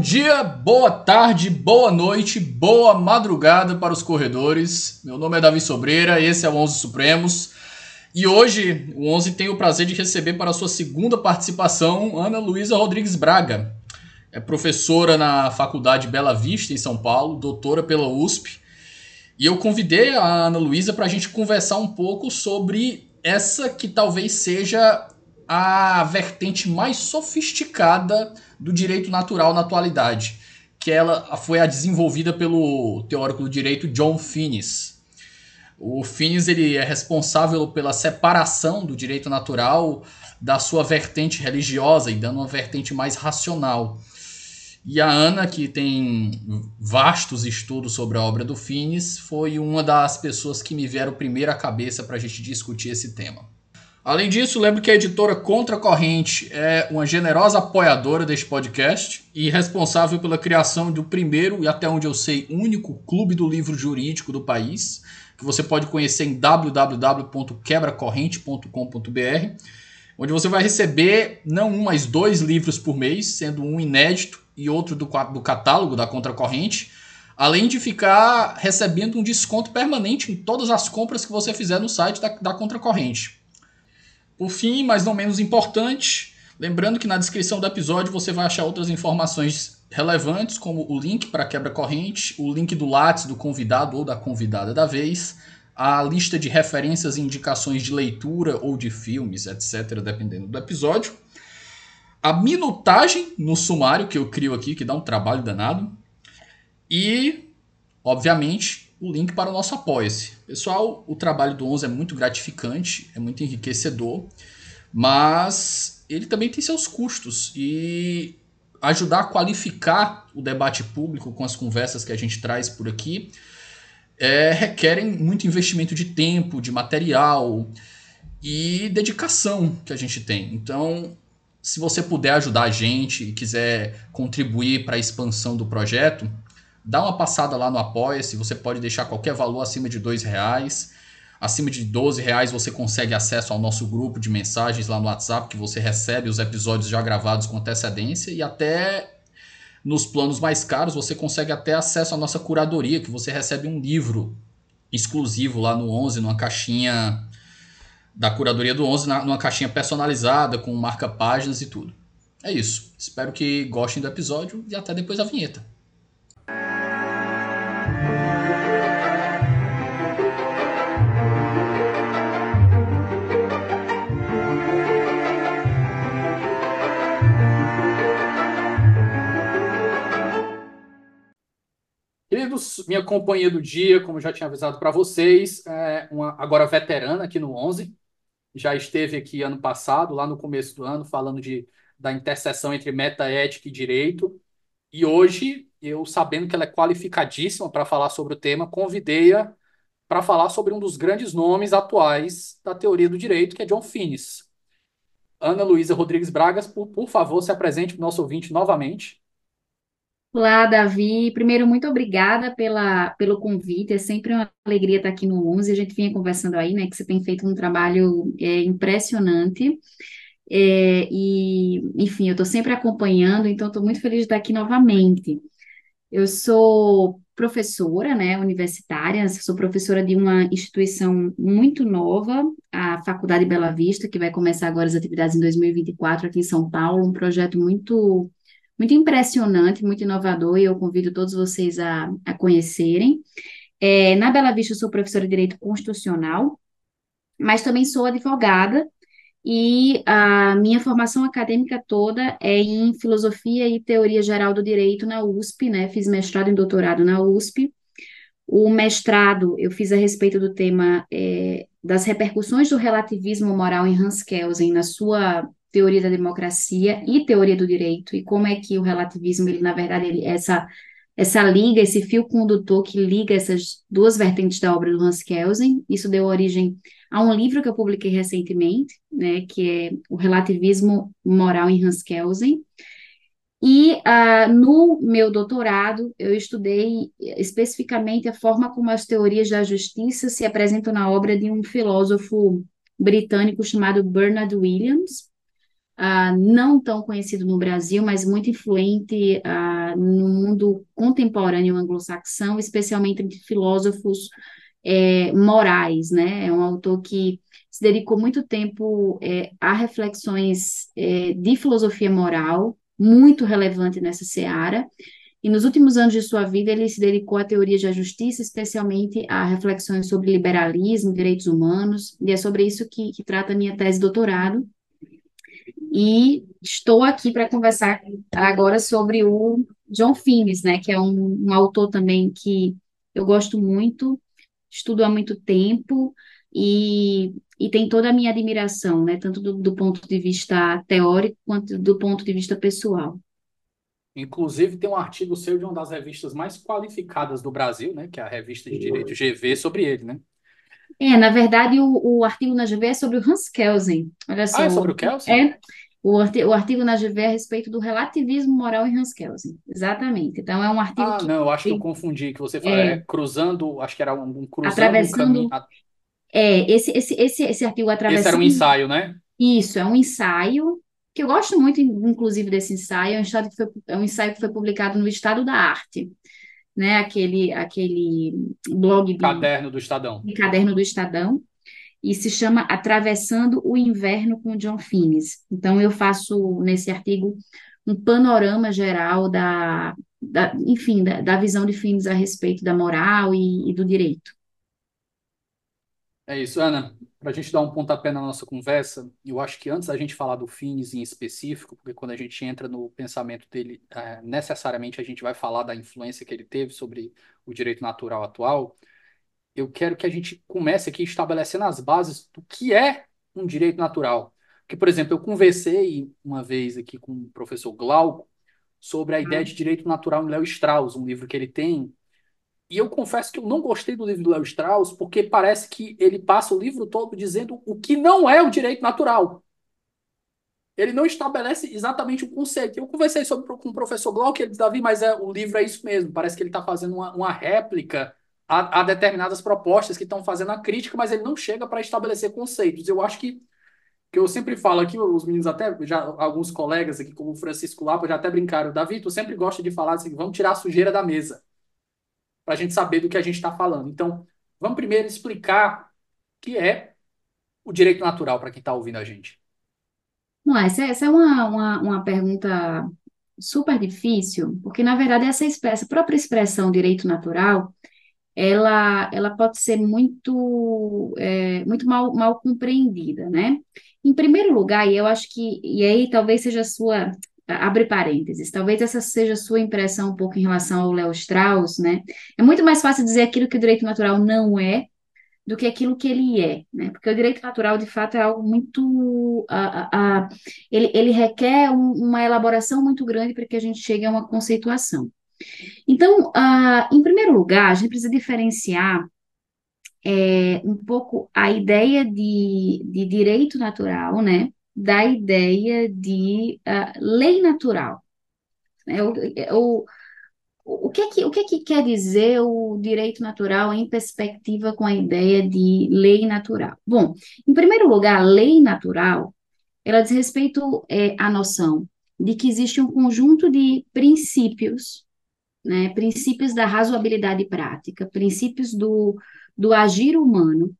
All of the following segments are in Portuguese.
Dia, boa tarde, boa noite, boa madrugada para os corredores. Meu nome é Davi Sobreira, esse é o 11 Supremos. E hoje o 11 tem o prazer de receber para sua segunda participação Ana Luísa Rodrigues Braga. É professora na Faculdade Bela Vista, em São Paulo, doutora pela USP. E eu convidei a Ana Luísa para a gente conversar um pouco sobre essa que talvez seja a vertente mais sofisticada do direito natural na atualidade, que ela foi a desenvolvida pelo teórico do direito John Finnis. O Finnis ele é responsável pela separação do direito natural da sua vertente religiosa e dando uma vertente mais racional. E a Ana, que tem vastos estudos sobre a obra do Finnis, foi uma das pessoas que me vieram primeiro à cabeça para a gente discutir esse tema. Além disso, lembro que a editora Contracorrente é uma generosa apoiadora deste podcast e responsável pela criação do primeiro e até onde eu sei único clube do livro jurídico do país, que você pode conhecer em www.quebracorrente.com.br, onde você vai receber não um, mas dois livros por mês, sendo um inédito e outro do, do catálogo da Contracorrente, além de ficar recebendo um desconto permanente em todas as compras que você fizer no site da, da Contracorrente. Por fim, mas não menos importante, lembrando que na descrição do episódio você vai achar outras informações relevantes, como o link para quebra-corrente, o link do Lattes do convidado ou da convidada da vez, a lista de referências e indicações de leitura ou de filmes, etc., dependendo do episódio. A minutagem no sumário que eu crio aqui, que dá um trabalho danado. E, obviamente, o link para o nosso Apoia-se. Pessoal, o trabalho do 11 é muito gratificante, é muito enriquecedor, mas ele também tem seus custos e ajudar a qualificar o debate público com as conversas que a gente traz por aqui é, requerem muito investimento de tempo, de material e dedicação que a gente tem. Então, se você puder ajudar a gente e quiser contribuir para a expansão do projeto, Dá uma passada lá no Apoia-se, você pode deixar qualquer valor acima de dois reais. Acima de 12 reais você consegue acesso ao nosso grupo de mensagens lá no WhatsApp, que você recebe os episódios já gravados com antecedência e até nos planos mais caros você consegue até acesso à nossa curadoria, que você recebe um livro exclusivo lá no 11, numa caixinha da curadoria do 11, numa caixinha personalizada com marca páginas e tudo. É isso. Espero que gostem do episódio e até depois a vinheta. Queridos, minha companhia do dia, como já tinha avisado para vocês, é uma agora veterana aqui no 11, já esteve aqui ano passado, lá no começo do ano, falando de, da interseção entre metaética e direito, e hoje, eu sabendo que ela é qualificadíssima para falar sobre o tema, convidei-a para falar sobre um dos grandes nomes atuais da teoria do direito, que é John Finnis. Ana Luísa Rodrigues Bragas, por, por favor, se apresente para o nosso ouvinte novamente. Olá, Davi. Primeiro, muito obrigada pela, pelo convite. É sempre uma alegria estar aqui no 11. A gente vinha conversando aí, né, que você tem feito um trabalho é, impressionante. É, e, enfim, eu estou sempre acompanhando, então estou muito feliz de estar aqui novamente. Eu sou professora, né, universitária, sou professora de uma instituição muito nova, a Faculdade Bela Vista, que vai começar agora as atividades em 2024 aqui em São Paulo, um projeto muito muito impressionante, muito inovador, e eu convido todos vocês a, a conhecerem. É, na Bela Vista, eu sou professora de Direito Constitucional, mas também sou advogada, e a minha formação acadêmica toda é em filosofia e teoria geral do direito na USP, né? Fiz mestrado e doutorado na USP. O mestrado eu fiz a respeito do tema é, das repercussões do relativismo moral em Hans Kelsen na sua teoria da democracia e teoria do direito e como é que o relativismo ele na verdade ele, essa essa liga, esse fio condutor que liga essas duas vertentes da obra do Hans Kelsen. Isso deu origem a um livro que eu publiquei recentemente, né, que é O Relativismo Moral em Hans Kelsen. E uh, no meu doutorado, eu estudei especificamente a forma como as teorias da justiça se apresentam na obra de um filósofo britânico chamado Bernard Williams. Uh, não tão conhecido no Brasil, mas muito influente uh, no mundo contemporâneo anglo-saxão, especialmente entre filósofos é, morais, né? É um autor que se dedicou muito tempo é, a reflexões é, de filosofia moral, muito relevante nessa seara, e nos últimos anos de sua vida, ele se dedicou à teoria da justiça, especialmente a reflexões sobre liberalismo, direitos humanos, e é sobre isso que, que trata a minha tese de doutorado. E estou aqui para conversar agora sobre o John Finnes, né, que é um, um autor também que eu gosto muito, estudo há muito tempo e, e tem toda a minha admiração, né, tanto do, do ponto de vista teórico quanto do ponto de vista pessoal. Inclusive, tem um artigo seu de uma das revistas mais qualificadas do Brasil, né? Que é a revista de Direito GV, sobre ele, né? É, na verdade, o, o artigo na GV é sobre o Hans Kelsen. Olha só. Ah, é sobre o Kelsen? É. O artigo, o artigo na GV é a respeito do relativismo moral em Hans Kelsen. Exatamente. Então, é um artigo Ah, que... não, eu acho que eu confundi, que você fala, É. é, cruzando, acho que era um, um cruzando um Atravessando... caminho. a- É, esse, esse, esse, esse artigo Esse era um atravessando... ensaio, né? Isso, é um ensaio, que eu gosto muito, inclusive, desse ensaio, é um, ensaio que foi, é um ensaio que foi publicado no Estado da Arte, né? Aquele, aquele blog de, Caderno do Estadão. de caderno do Estadão, e se chama Atravessando o Inverno com John Finnes. Então, eu faço nesse artigo um panorama geral da, da enfim, da, da visão de Finnes a respeito da moral e, e do direito. É isso, Ana. Para a gente dar um pontapé na nossa conversa, eu acho que antes da gente falar do Finis em específico, porque quando a gente entra no pensamento dele, é, necessariamente a gente vai falar da influência que ele teve sobre o direito natural atual, eu quero que a gente comece aqui estabelecendo as bases do que é um direito natural. Porque, por exemplo, eu conversei uma vez aqui com o professor Glauco sobre a ideia de direito natural em Léo Strauss, um livro que ele tem e eu confesso que eu não gostei do livro do Léo Strauss, porque parece que ele passa o livro todo dizendo o que não é o direito natural. Ele não estabelece exatamente o conceito. Eu conversei sobre com o professor Glauco, ele disse, Davi, mas é, o livro é isso mesmo. Parece que ele está fazendo uma, uma réplica a, a, determinadas propostas que estão fazendo a crítica, mas ele não chega para estabelecer conceitos. Eu acho que, que eu sempre falo aqui, os meninos até, já alguns colegas aqui, como o Francisco Lapa, já até brincaram, Davi, tu sempre gosta de falar assim, vamos tirar a sujeira da mesa para a gente saber do que a gente está falando. Então, vamos primeiro explicar o que é o direito natural para quem está ouvindo a gente. Não, essa, essa é uma, uma, uma pergunta super difícil, porque, na verdade, essa, essa própria expressão direito natural, ela, ela pode ser muito, é, muito mal, mal compreendida, né? Em primeiro lugar, e eu acho que, e aí talvez seja a sua, abre parênteses, talvez essa seja a sua impressão um pouco em relação ao Léo Strauss, né? É muito mais fácil dizer aquilo que o direito natural não é do que aquilo que ele é, né? Porque o direito natural, de fato, é algo muito... Uh, uh, uh, ele, ele requer um, uma elaboração muito grande para que a gente chegue a uma conceituação. Então, em primeiro lugar, a gente precisa diferenciar é, um pouco a ideia de, de direito natural, né? Da ideia de uh, lei natural. É, o, o, o, que é que, o que é que quer dizer o direito natural em perspectiva com a ideia de lei natural? Bom, em primeiro lugar, a lei natural, ela diz respeito é, à noção de que existe um conjunto de princípios, né, princípios da razoabilidade prática, princípios do, do agir humano,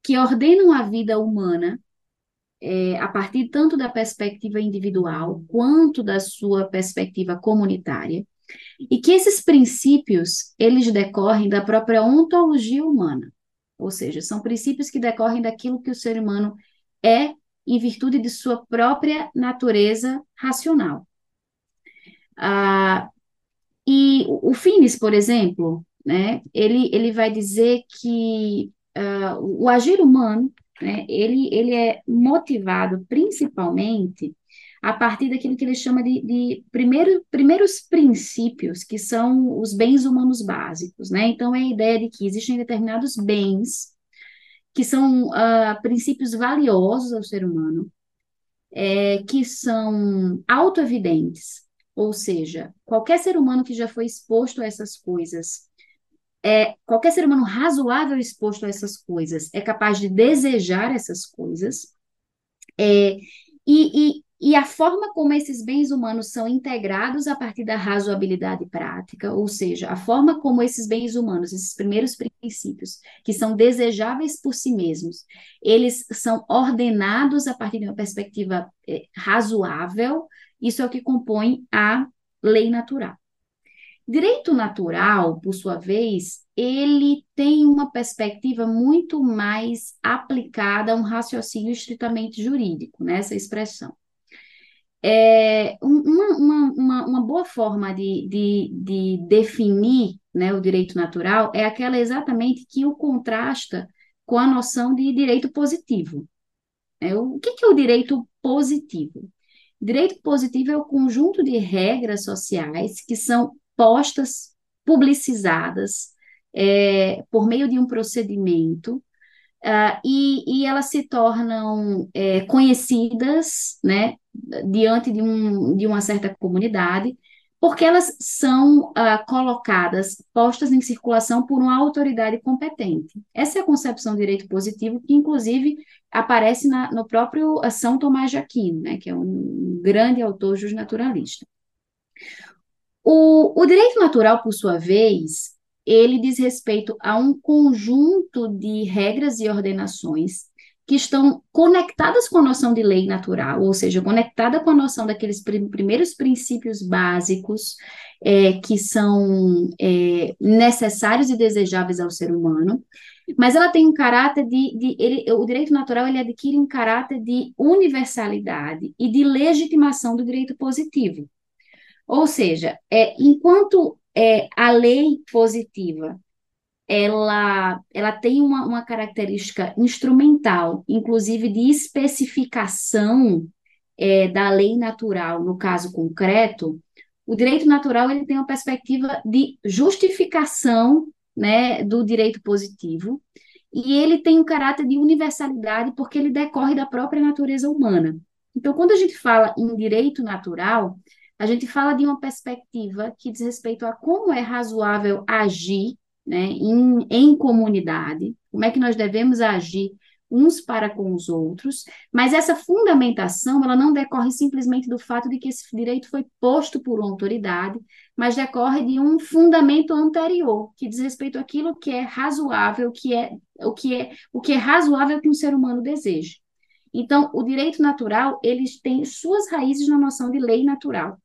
que ordenam a vida humana é, a partir tanto da perspectiva individual quanto da sua perspectiva comunitária, e que esses princípios, eles decorrem da própria ontologia humana, ou seja, são princípios que decorrem daquilo que o ser humano é em virtude de sua própria natureza racional. Ah, e o Finis, por exemplo, né, ele, ele vai dizer que ah, o agir humano né, ele, ele é motivado principalmente a partir daquilo que ele chama de, de primeiro, primeiros princípios, que são os bens humanos básicos. Né? Então, é a ideia de que existem determinados bens que são uh, princípios valiosos ao ser humano, é, que são autoevidentes, ou seja, qualquer ser humano que já foi exposto a essas coisas é, qualquer ser humano razoável exposto a essas coisas é capaz de desejar essas coisas, é, e, e, e a forma como esses bens humanos são integrados a partir da razoabilidade prática, ou seja, a forma como esses bens humanos, esses primeiros princípios, que são desejáveis por si mesmos, eles são ordenados a partir de uma perspectiva eh, razoável, isso é o que compõe a lei natural. Direito natural, por sua vez, ele tem uma perspectiva muito mais aplicada a um raciocínio estritamente jurídico, nessa né, expressão. É, uma, uma, uma, boa forma de, de, de definir né, o direito natural é aquela exatamente que o contrasta com a noção de direito positivo. É, o que, que é o direito positivo? Direito positivo é o conjunto de regras sociais que são postas, publicizadas, é, por meio de um procedimento, uh, e, e, elas se tornam é, conhecidas, né, diante de, um, de uma certa comunidade, porque elas são uh, colocadas, postas em circulação por uma autoridade competente. Essa é a concepção de direito positivo, que inclusive aparece na, no próprio São Tomás de Aquino, né, que é um grande autor justnaturalista. O, o direito natural, por sua vez, ele diz respeito a um conjunto de regras e ordenações que estão conectadas com a noção de lei natural, ou seja, conectada com a noção daqueles primeiros princípios básicos é, que são é, necessários e desejáveis ao ser humano, mas ela tem um caráter de, de ele, o direito natural ele adquire um caráter de universalidade e de legitimação do direito positivo. Ou seja, é, enquanto é, a lei positiva ela, ela tem uma, uma característica instrumental, inclusive de especificação é, da lei natural, no caso concreto, o direito natural ele tem uma perspectiva de justificação né, do direito positivo, e ele tem um caráter de universalidade porque ele decorre da própria natureza humana. Então, quando a gente fala em direito natural, a gente fala de uma perspectiva que diz respeito a como é razoável agir né, em, em comunidade, como é que nós devemos agir uns para com os outros, mas essa fundamentação, ela não decorre simplesmente do fato de que esse direito foi posto por uma autoridade, mas decorre de um fundamento anterior, que diz respeito àquilo que é razoável, que é o que é o que é razoável que um ser humano deseja. Então, o direito natural, eles têm suas raízes na noção de lei natural.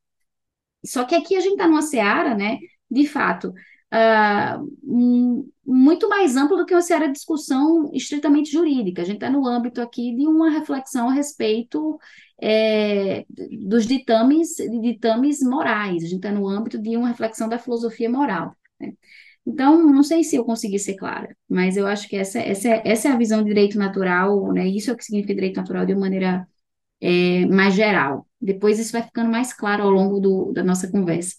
Só que aqui a gente está numa seara, né, de fato, uh, muito mais ampla do que uma seara de discussão estritamente jurídica. A gente está no âmbito aqui de uma reflexão a respeito é, dos ditames, ditames morais, a gente está no âmbito de uma reflexão da filosofia moral. Né? Então, não sei se eu consegui ser clara, mas eu acho que essa, essa, essa é a visão de direito natural, né? Isso é o que significa direito natural de uma maneira é, mais geral. Depois isso vai ficando mais claro ao longo do, da nossa conversa.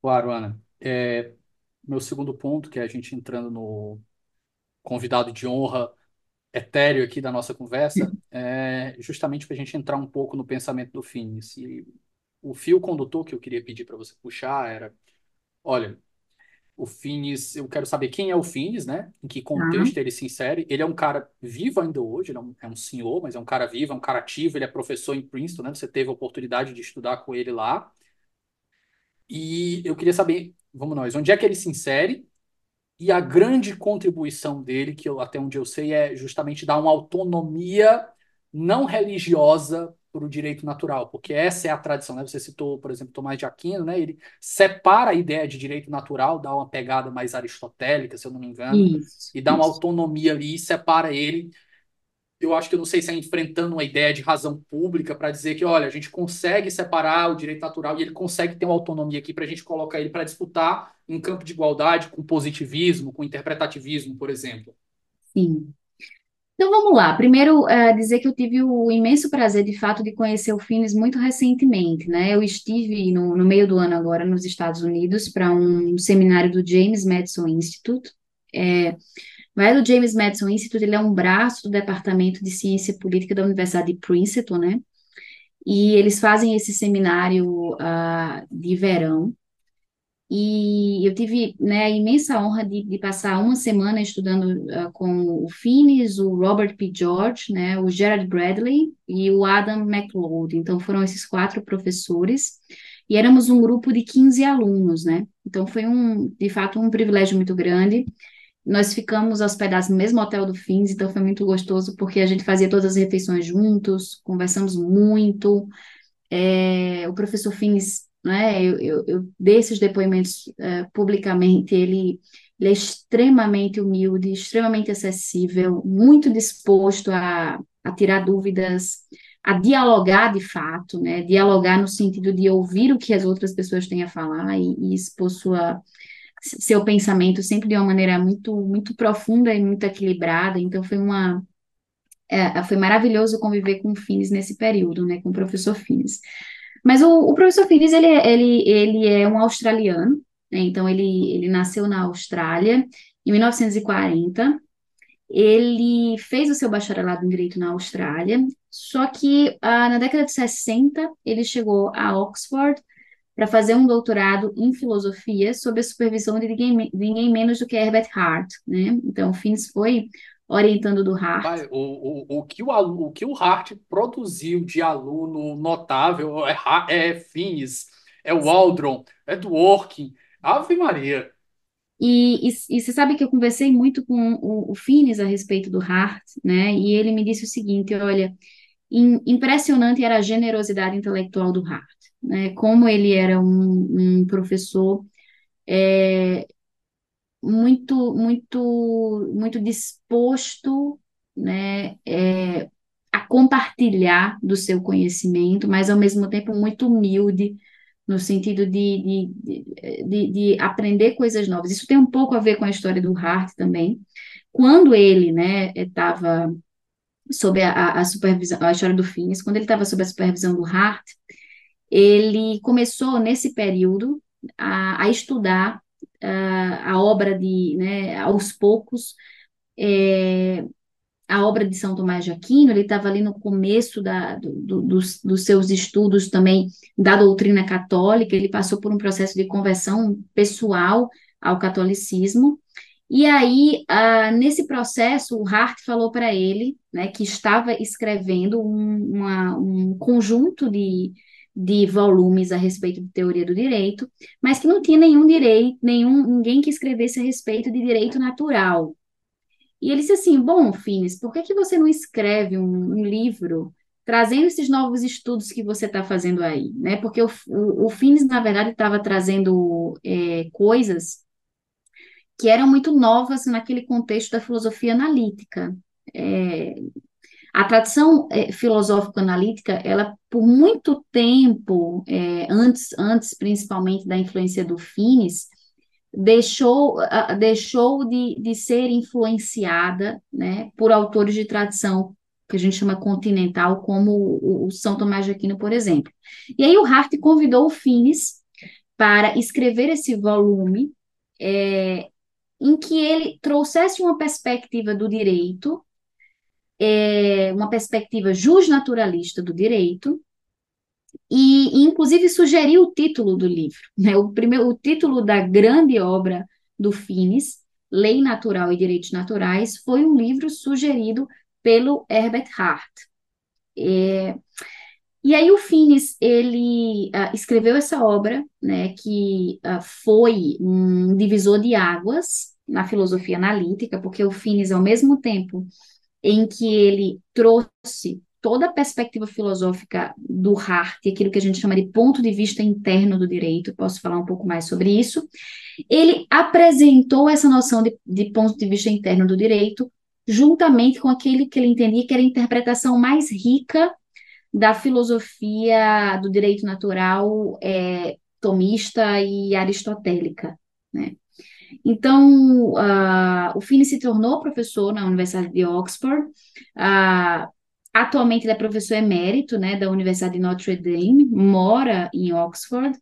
Claro, Ana. É, meu segundo ponto, que é a gente entrando no convidado de honra etéreo aqui da nossa conversa, é justamente para a gente entrar um pouco no pensamento do Finis. E o fio condutor que eu queria pedir para você puxar era, olha, o Finis, eu quero saber quem é o Finis, né? Em que contexto ele se insere. Ele é um cara vivo ainda hoje, é um, é um, senhor, mas é um cara vivo, é um cara ativo, ele é professor em Princeton, né? Você teve a oportunidade de estudar com ele lá. E eu queria saber, vamos nós, onde é que ele se insere e a grande contribuição dele, que eu, até onde eu sei, é justamente dar uma autonomia não religiosa para o direito natural, porque essa é a tradição, né? Você citou, por exemplo, Tomás de Aquino, né? Ele separa a ideia de direito natural, dá uma pegada mais aristotélica, se eu não me engano, isso, e dá isso. uma autonomia ali e separa ele. Eu acho que eu não sei se é enfrentando uma ideia de razão pública para dizer que, olha, a gente consegue separar o direito natural e ele consegue ter uma autonomia aqui para a gente colocar ele para disputar em campo de igualdade com positivismo, com interpretativismo, por exemplo. Sim. Então vamos lá. Primeiro, uh, dizer que eu tive o imenso prazer, de fato, de conhecer o Finis muito recentemente, né? Eu estive no, no meio do ano agora nos Estados Unidos para um seminário do James Madison Institute. É, o James Madison Institute ele é um braço do Departamento de Ciência Política da Universidade de Princeton, né? E eles fazem esse seminário uh, de verão. E eu tive, né, a imensa honra de, de passar uma semana estudando uh, com o Finis, o Robert P. George, né, o Gerard Bradley e o Adam McLeod. Então, foram esses quatro professores. E éramos um grupo de 15 alunos, né? Então, foi um, de fato, um privilégio muito grande. Nós ficamos hospedados no mesmo hotel do Fins, então foi muito gostoso, porque a gente fazia todas as refeições juntos, conversamos muito. É, o professor Fins né? Eu, eu, eu dei esses depoimentos uh, publicamente. Ele, ele é extremamente humilde, extremamente acessível, muito disposto a, a tirar dúvidas, a dialogar de fato, né? Dialogar no sentido de ouvir o que as outras pessoas têm a falar e, e expor sua seu pensamento sempre de uma maneira muito muito profunda e muito equilibrada. Então foi uma é, foi maravilhoso conviver com o Fines nesse período, né, com o professor Fines. Mas o, o professor Finis, ele, é, ele, ele é um australiano, né? Então ele, ele nasceu na Austrália em 1940. Ele fez o seu bacharelado em Direito na Austrália, só que ah, na década de 60 ele chegou a Oxford para fazer um doutorado em filosofia sob a supervisão de ninguém, de ninguém menos do que Herbert Hart, né? Então, Finis foi orientando do Hart. O, o, o, que o, o que o Hart produziu de aluno notável é, é Fins, é Waldron, é Dworkin, Ave Maria. E, e, e, você sabe que eu conversei muito com o, o Finis a respeito do Hart, né? E ele me disse o seguinte: olha, in, impressionante era a generosidade intelectual do Hart, né? Como ele era um, um professor é, muito, muito, muito disposto, né, é, a compartilhar do seu conhecimento, mas ao mesmo tempo muito humilde no sentido de, de, de, de aprender coisas novas. Isso tem um pouco a ver com a história do Hart também. Quando ele, né, estava sob a, a supervisão, a história do Finis, quando ele estava sob a supervisão do Hart, ele começou nesse período a, a estudar a, a obra de, né, aos poucos, é, a obra de São Tomás de Aquino, ele estava ali no começo da, do, dos, dos, seus estudos também da doutrina católica, ele passou por um processo de conversão pessoal ao catolicismo, e aí, nesse processo, o Hart falou para ele, né, que estava escrevendo um, uma, um conjunto de, de volumes a respeito de teoria do direito, mas que não tinha nenhum direito, nenhum ninguém que escrevesse a respeito de direito natural. E ele disse assim: Bom, Fines, por que, que você não escreve um, um livro trazendo esses novos estudos que você está fazendo aí? Né? Porque o, o, o Fines, na verdade, estava trazendo é, coisas que eram muito novas naquele contexto da filosofia analítica. É, a tradição é, filosófico-analítica, ela por muito tempo, é, antes, antes principalmente da influência do Finis, deixou, uh, deixou de, de ser influenciada né, por autores de tradição que a gente chama continental, como o, o São Tomás de Aquino, por exemplo. E aí o Hart convidou o Finis para escrever esse volume é, em que ele trouxesse uma perspectiva do direito é, uma perspectiva justnaturalista do direito, e, inclusive sugeriu o título do livro, né? O primeiro, o título da grande obra do Finis, Lei Natural e Direitos Naturais, foi um livro sugerido pelo Herbert Hart. É, e aí o Finis, ele uh, escreveu essa obra, né, que uh, foi um divisor de águas na filosofia analítica, porque o Finis, ao mesmo tempo em que ele trouxe toda a perspectiva filosófica do Hart, aquilo que a gente chama de ponto de vista interno do direito, posso falar um pouco mais sobre isso. Ele apresentou essa noção de, de ponto de vista interno do direito, juntamente com aquele que ele entendia que era a interpretação mais rica da filosofia do direito natural é, tomista e aristotélica, né? Então, uh, o Finney se tornou professor na Universidade de Oxford. Uh, atualmente, ele é professor emérito né, da Universidade de Notre Dame, mora em Oxford.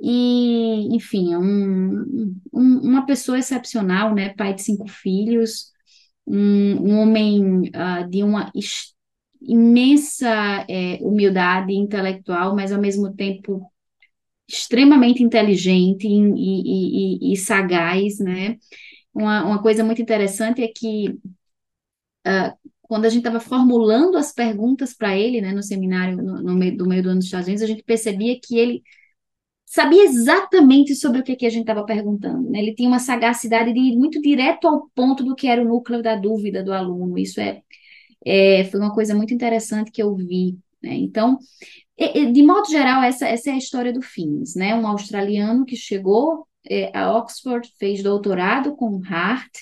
E, enfim, é um, um, uma pessoa excepcional, né, pai de cinco filhos, um, um homem uh, de uma imensa é, humildade intelectual, mas ao mesmo tempo extremamente inteligente e, e, e, sagaz, né? Uma, uma coisa muito interessante é que uh, quando a gente estava formulando as perguntas para ele, né, no seminário no, no, meio, do meio do ano dos Estados Unidos, a gente percebia que ele sabia exatamente sobre o que, que a gente estava perguntando. Né? Ele tinha uma sagacidade de ir muito direto ao ponto do que era o núcleo da dúvida do aluno. Isso é, é foi uma coisa muito interessante que eu vi. Né? Então, de modo geral, essa, essa é a história do Fins, né? Um australiano que chegou é, a Oxford, fez doutorado com Hart,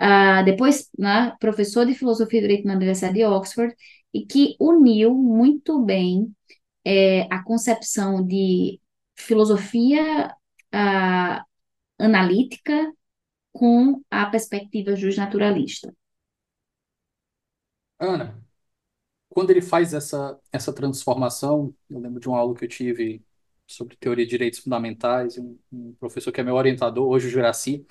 uh, depois né, professor de filosofia e direito na Universidade de Oxford, e que uniu muito bem é, a concepção de filosofia uh, analítica com a perspectiva justnaturalista. Ana, quando ele faz essa, essa transformação, eu lembro de uma aula que eu tive sobre teoria de direitos fundamentais, um, um professor que é meu orientador, hoje o Juraci,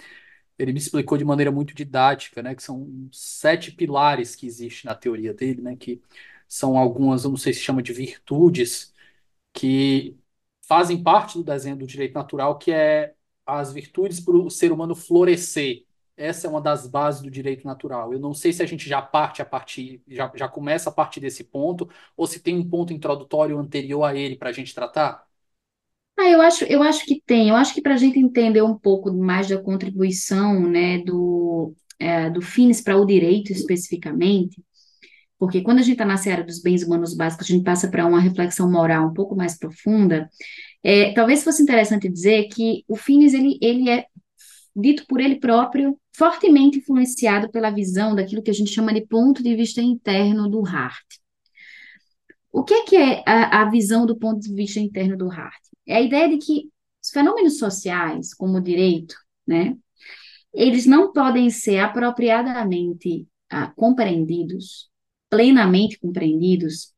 ele me explicou de maneira muito didática, né, que são sete pilares que existem na teoria dele, né, que são algumas, eu não sei se chama de virtudes, que fazem parte do desenho do direito natural, que é as virtudes para o ser humano florescer. Essa é uma das bases do direito natural. Eu não sei se a gente já parte a partir, já, já começa a partir desse ponto, ou se tem um ponto introdutório anterior a ele para a gente tratar. Ah, eu acho, eu acho que tem. Eu acho que para a gente entender um pouco mais da contribuição, né, do, é, do FINES para o direito especificamente, porque quando a gente está na seara dos bens humanos básicos, a gente passa para uma reflexão moral um pouco mais profunda. É, talvez fosse interessante dizer que o FINES ele, ele é dito por ele próprio, fortemente influenciado pela visão daquilo que a gente chama de ponto de vista interno do Hart. O que é, que é a, a visão do ponto de vista interno do Hart? É a ideia de que os fenômenos sociais, como o direito, né, eles não podem ser apropriadamente ah, compreendidos, plenamente compreendidos,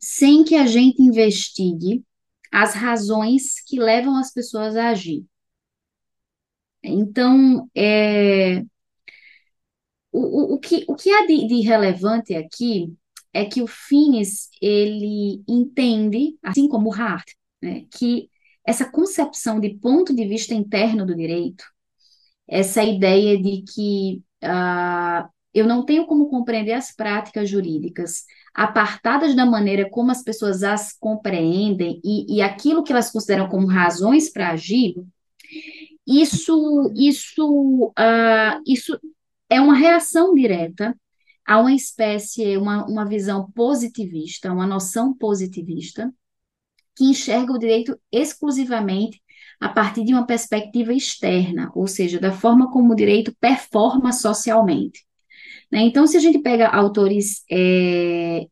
sem que a gente investigue as razões que levam as pessoas a agir. Então, é, o, o, que, o que há de, de relevante aqui é que o Finis, ele entende, assim como Hart, né, que essa concepção de ponto de vista interno do direito, essa ideia de que uh, eu não tenho como compreender as práticas jurídicas apartadas da maneira como as pessoas as compreendem e, e aquilo que elas consideram como razões para agir, isso, isso, uh, isso é uma reação direta a uma espécie, uma, uma visão positivista, uma noção positivista, que enxerga o direito exclusivamente a partir de uma perspectiva externa, ou seja, da forma como o direito performa socialmente. Né? Então, se a gente pega autores é,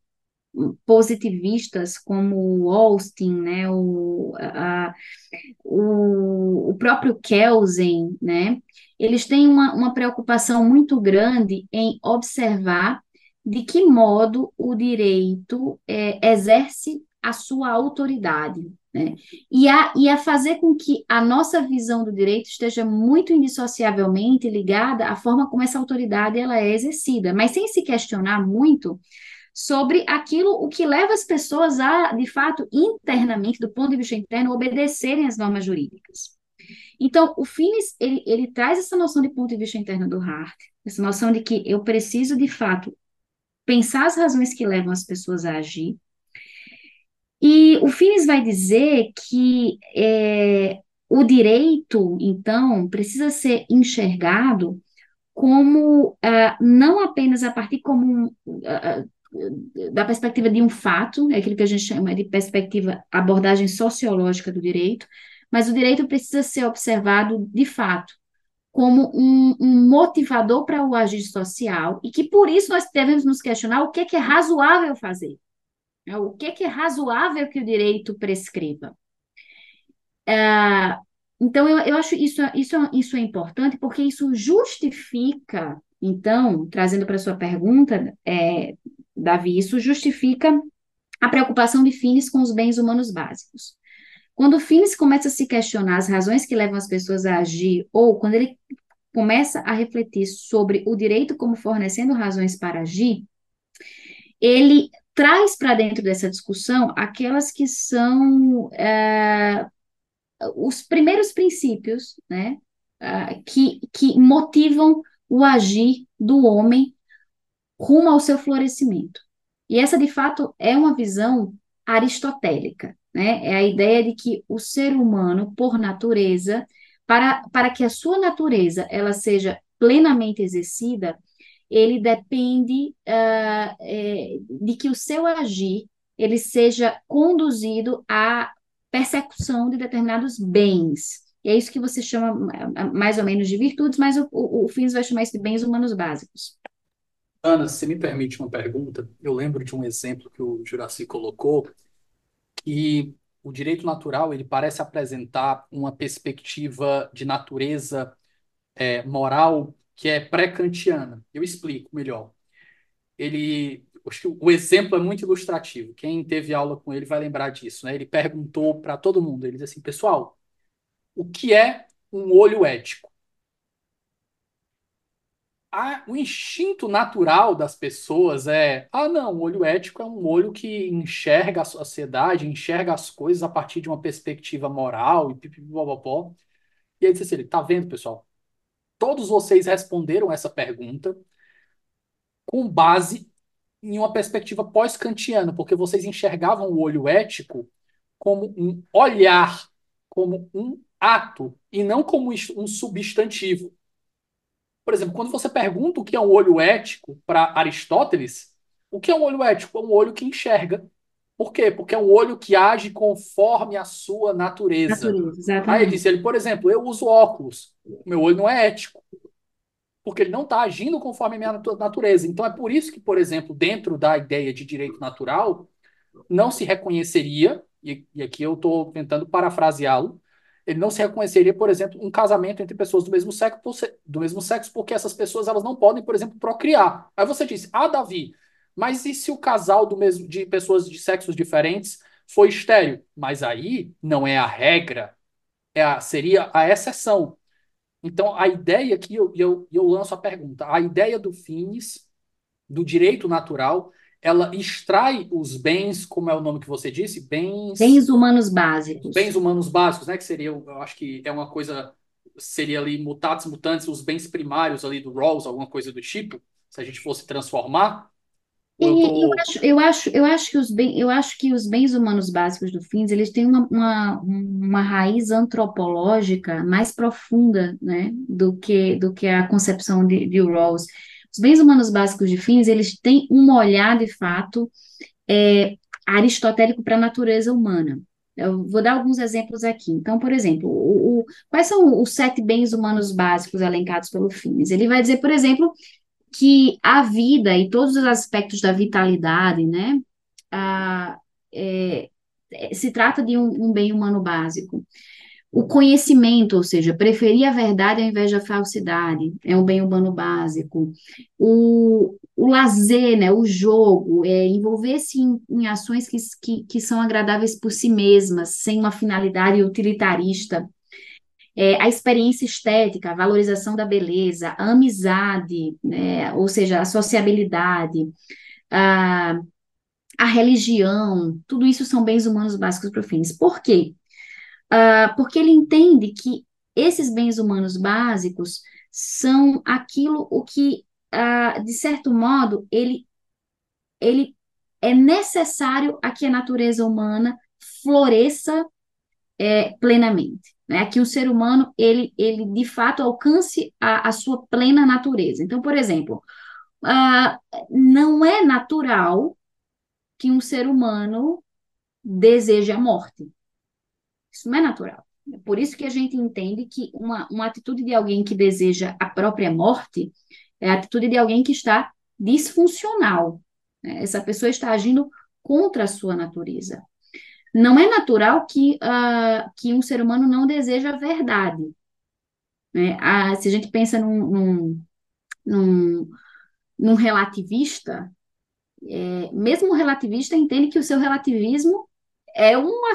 positivistas como Austin, né, o, a, o, o próprio Kelsen, né, eles têm uma, uma preocupação muito grande em observar de que modo o direito é, exerce a sua autoridade, né? E a, e a fazer com que a nossa visão do direito esteja muito indissociavelmente ligada à forma como essa autoridade ela é exercida, mas sem se questionar muito sobre aquilo o que leva as pessoas a, de fato, internamente, do ponto de vista interno, obedecerem às normas jurídicas. Então, o Finis, ele, ele traz essa noção de ponto de vista interno do Hart, essa noção de que eu preciso, de fato, pensar as razões que levam as pessoas a agir, e o Finis vai dizer que é, o direito, então, precisa ser enxergado como uh, não apenas a partir como uh, da perspectiva de um fato, é aquilo que a gente chama de perspectiva abordagem sociológica do direito, mas o direito precisa ser observado de fato como um, um motivador para o agir social e que por isso nós devemos nos questionar o que é, que é razoável fazer. Né? O que, que é razoável que o direito prescreva? É, então, eu, eu acho isso, isso, isso é importante porque isso justifica, então, trazendo para a sua pergunta, é, Davi, isso justifica a preocupação de Fines com os bens humanos básicos. Quando Fines começa a se questionar as razões que levam as pessoas a agir, ou quando ele começa a refletir sobre o direito como fornecendo razões para agir, ele traz para dentro dessa discussão aquelas que são é, os primeiros princípios, né, uh, que, que motivam o agir do homem rumo ao seu florescimento. E essa, de fato, é uma visão aristotélica, né? É a ideia de que o ser humano, por natureza, para, para que a sua natureza ela seja plenamente exercida, ele depende uh, é, de que o seu agir ele seja conduzido à persecução de determinados bens. E é isso que você chama mais ou menos de virtudes, mas o, o, o Fins vai chamar isso de bens humanos básicos. Ana, se me permite uma pergunta, eu lembro de um exemplo que o Juraci colocou, que o direito natural ele parece apresentar uma perspectiva de natureza é, moral que é pré-kantiana. Eu explico melhor. Ele o exemplo é muito ilustrativo. Quem teve aula com ele vai lembrar disso. Né? Ele perguntou para todo mundo, ele disse assim, pessoal, o que é um olho ético? A, o instinto natural das pessoas é, ah, não, o olho ético é um olho que enxerga a sociedade, enxerga as coisas a partir de uma perspectiva moral e pipipipopopó. E aí disse assim, tá vendo, pessoal? Todos vocês responderam essa pergunta com base em uma perspectiva pós-kantiana, porque vocês enxergavam o olho ético como um olhar, como um ato, e não como um substantivo. Por exemplo, quando você pergunta o que é um olho ético para Aristóteles, o que é um olho ético? É um olho que enxerga. Por quê? Porque é um olho que age conforme a sua natureza. natureza Aí ele disse, ele, por exemplo, eu uso óculos, meu olho não é ético porque ele não está agindo conforme a minha natureza. Então é por isso que, por exemplo, dentro da ideia de direito natural, não se reconheceria, e, e aqui eu estou tentando parafraseá-lo, ele não se reconheceria, por exemplo, um casamento entre pessoas do mesmo sexo, do mesmo sexo, porque essas pessoas elas não podem, por exemplo, procriar. Aí você disse, ah, Davi, mas e se o casal do mesmo de pessoas de sexos diferentes foi estéreo? Mas aí não é a regra, é a, seria a exceção. Então, a ideia aqui, eu, eu, eu lanço a pergunta: a ideia do FINES, do direito natural, ela extrai os bens, como é o nome que você disse? Bens. Bens humanos básicos. Bens humanos básicos, né? Que seria, eu acho que é uma coisa. Seria ali mutatis mutantes, os bens primários ali do Rawls, alguma coisa do tipo, se a gente fosse transformar. Eu, tô... eu, acho, eu, acho, eu, acho que os bem, eu acho que os bens humanos básicos do FINS, eles têm uma, uma, uma raiz antropológica mais profunda, né, do que, do que a concepção de, de Rawls. Os bens humanos básicos de FINS, eles têm um olhar, de fato, é, aristotélico para a natureza humana. Eu vou dar alguns exemplos aqui. Então, por exemplo, o, o, quais são os sete bens humanos básicos elencados pelo FINS? Ele vai dizer, por exemplo, que a vida e todos os aspectos da vitalidade, né, a, é, se trata de um, um, bem humano básico. O conhecimento, ou seja, preferir a verdade ao invés da falsidade, é um bem humano básico. O, o lazer, né, o jogo, é, envolver-se em, em, ações que, que, que são agradáveis por si mesmas, sem uma finalidade utilitarista, é, a experiência estética, a valorização da beleza, a amizade, né, ou seja, a sociabilidade, a, a religião, tudo isso são bens humanos básicos para fins. Por quê? Uh, porque ele entende que esses bens humanos básicos são aquilo o que, uh, de certo modo, ele, ele é necessário a que a natureza humana floresça é, plenamente né? Que o ser humano, ele, ele de fato alcance a, a sua plena natureza. Então, por exemplo, uh, não é natural que um ser humano deseje a morte. Isso não é natural. É por isso que a gente entende que uma, uma atitude de alguém que deseja a própria morte é a atitude de alguém que está disfuncional. Né? Essa pessoa está agindo contra a sua natureza. Não é natural que, uh, que um ser humano não deseja a verdade. Né? Ah, se a gente pensa num, num, num, num relativista, é, mesmo o relativista entende que o seu relativismo é uma,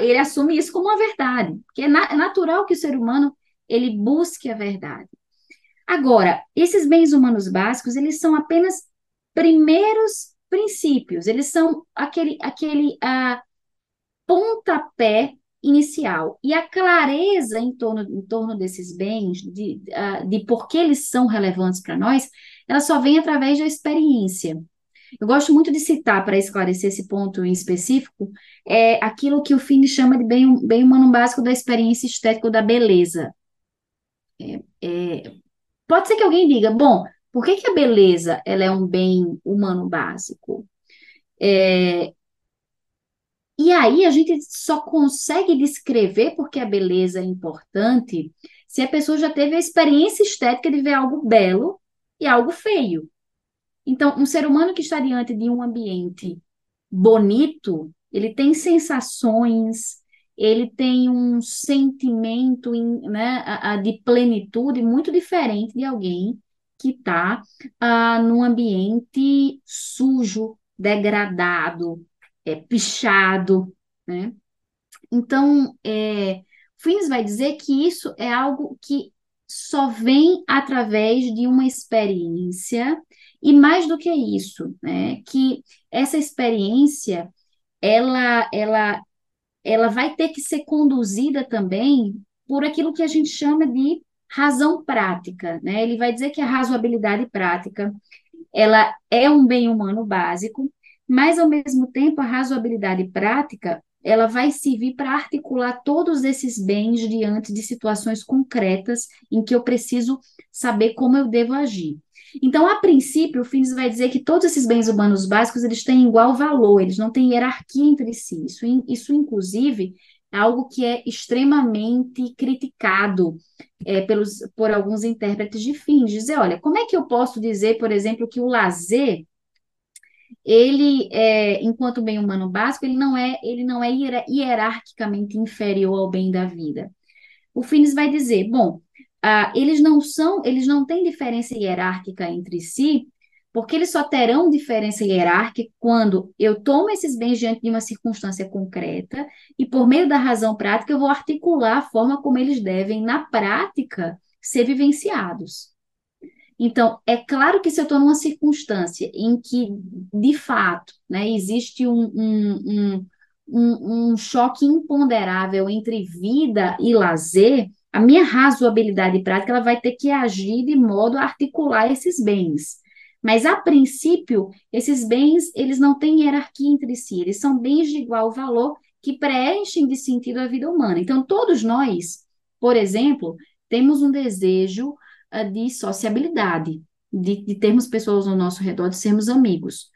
ele assume isso como uma verdade, porque é, é natural que o ser humano ele busque a verdade. Agora, esses bens humanos básicos, eles são apenas primeiros princípios, eles são aquele, aquele uh, pontapé inicial. E a clareza em torno, em torno desses bens, de, uh, de por que eles são relevantes para nós, ela só vem através da experiência. Eu gosto muito de citar, para esclarecer esse ponto em específico, é aquilo que o Fini chama de bem, bem humano básico da experiência estética da beleza. É, é, pode ser que alguém diga, bom, por que, que a beleza ela é um bem humano básico? É, e aí a gente só consegue descrever porque a beleza é importante se a pessoa já teve a experiência estética de ver algo belo e algo feio. Então, um ser humano que está diante de um ambiente bonito, ele tem sensações, ele tem um sentimento né, de plenitude muito diferente de alguém que está uh, num ambiente sujo, degradado, é, pichado, né? Então, é, Fins vai dizer que isso é algo que só vem através de uma experiência e mais do que isso, né, que essa experiência ela ela ela vai ter que ser conduzida também por aquilo que a gente chama de razão prática, né? Ele vai dizer que a razoabilidade prática ela é um bem humano básico, mas ao mesmo tempo a razoabilidade prática ela vai servir para articular todos esses bens diante de situações concretas em que eu preciso saber como eu devo agir. Então, a princípio, o Finis vai dizer que todos esses bens humanos básicos eles têm igual valor, eles não têm hierarquia entre si. Isso, isso inclusive, é algo que é extremamente criticado é, pelos, por alguns intérpretes de fins. Dizer, olha, como é que eu posso dizer, por exemplo, que o lazer ele, é, enquanto bem humano básico, ele não é, ele não é hierarquicamente inferior ao bem da vida. O Finis vai dizer, bom, ah, eles não são, eles não têm diferença hierárquica entre si, porque eles só terão diferença hierárquica quando eu tomo esses bens diante de uma circunstância concreta e, por meio da razão prática, eu vou articular a forma como eles devem, na prática, ser vivenciados. Então, é claro que se eu estou numa circunstância em que, de fato, né, existe um, um, um, um, um choque imponderável entre vida e lazer, a minha razoabilidade prática ela vai ter que agir de modo a articular esses bens. Mas, a princípio, esses bens, eles não têm hierarquia entre si, eles são bens de igual valor que preenchem de sentido a vida humana. Então, todos nós, por exemplo, temos um desejo uh, de sociabilidade, de, de termos pessoas ao nosso redor, de sermos amigos.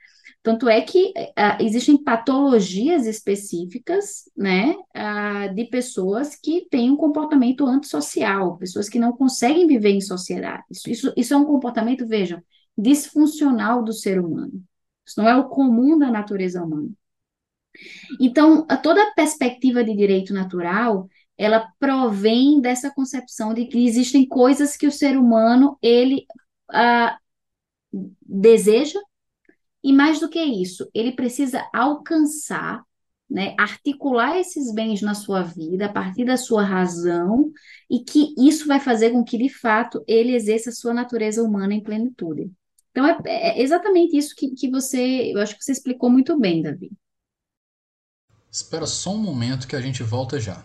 Tanto é que uh, existem patologias específicas, né, uh, de pessoas que têm um comportamento antissocial, pessoas que não conseguem viver em sociedade. Isso, isso, isso é um comportamento, vejam, disfuncional do ser humano. Isso não é o comum da natureza humana. Então, toda a perspectiva de direito natural, ela provém dessa concepção de que existem coisas que o ser humano, ele uh, deseja, e mais do que isso, ele precisa alcançar, né, articular esses bens na sua vida a partir da sua razão, e que isso vai fazer com que, de fato, ele exerça a sua natureza humana em plenitude. Então, é, é exatamente isso que, que você, eu acho que você explicou muito bem, Davi. Espera só um momento que a gente volta já.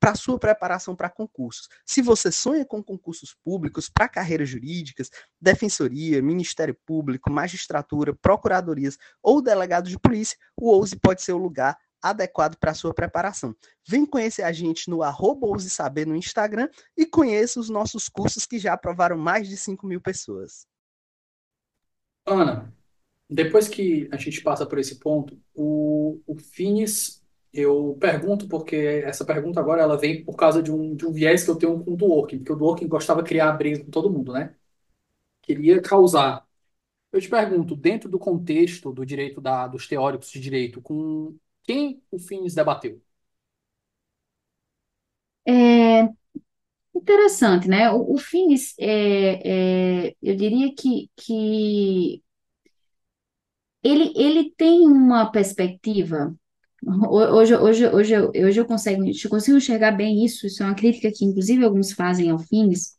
para sua preparação para concursos. Se você sonha com concursos públicos para carreiras jurídicas, defensoria, Ministério Público, magistratura, procuradorias ou delegado de polícia, o OUSE pode ser o lugar adequado para sua preparação. Vem conhecer a gente no arroba Saber no Instagram e conheça os nossos cursos que já aprovaram mais de 5 mil pessoas. Ana, depois que a gente passa por esse ponto, o, o Finis eu pergunto porque essa pergunta agora ela vem por causa de um, de um viés que eu tenho com o Dworkin, porque o Dworkin gostava de criar briga com todo mundo, né? Queria causar. Eu te pergunto, dentro do contexto do direito da, dos teóricos de direito, com Quem o Finis debateu? É interessante, né? O, o é, é, eu diria que, que ele, ele tem uma perspectiva. Hoje, hoje, hoje, hoje eu consigo, eu consigo enxergar bem isso. Isso é uma crítica que, inclusive, alguns fazem ao Finis.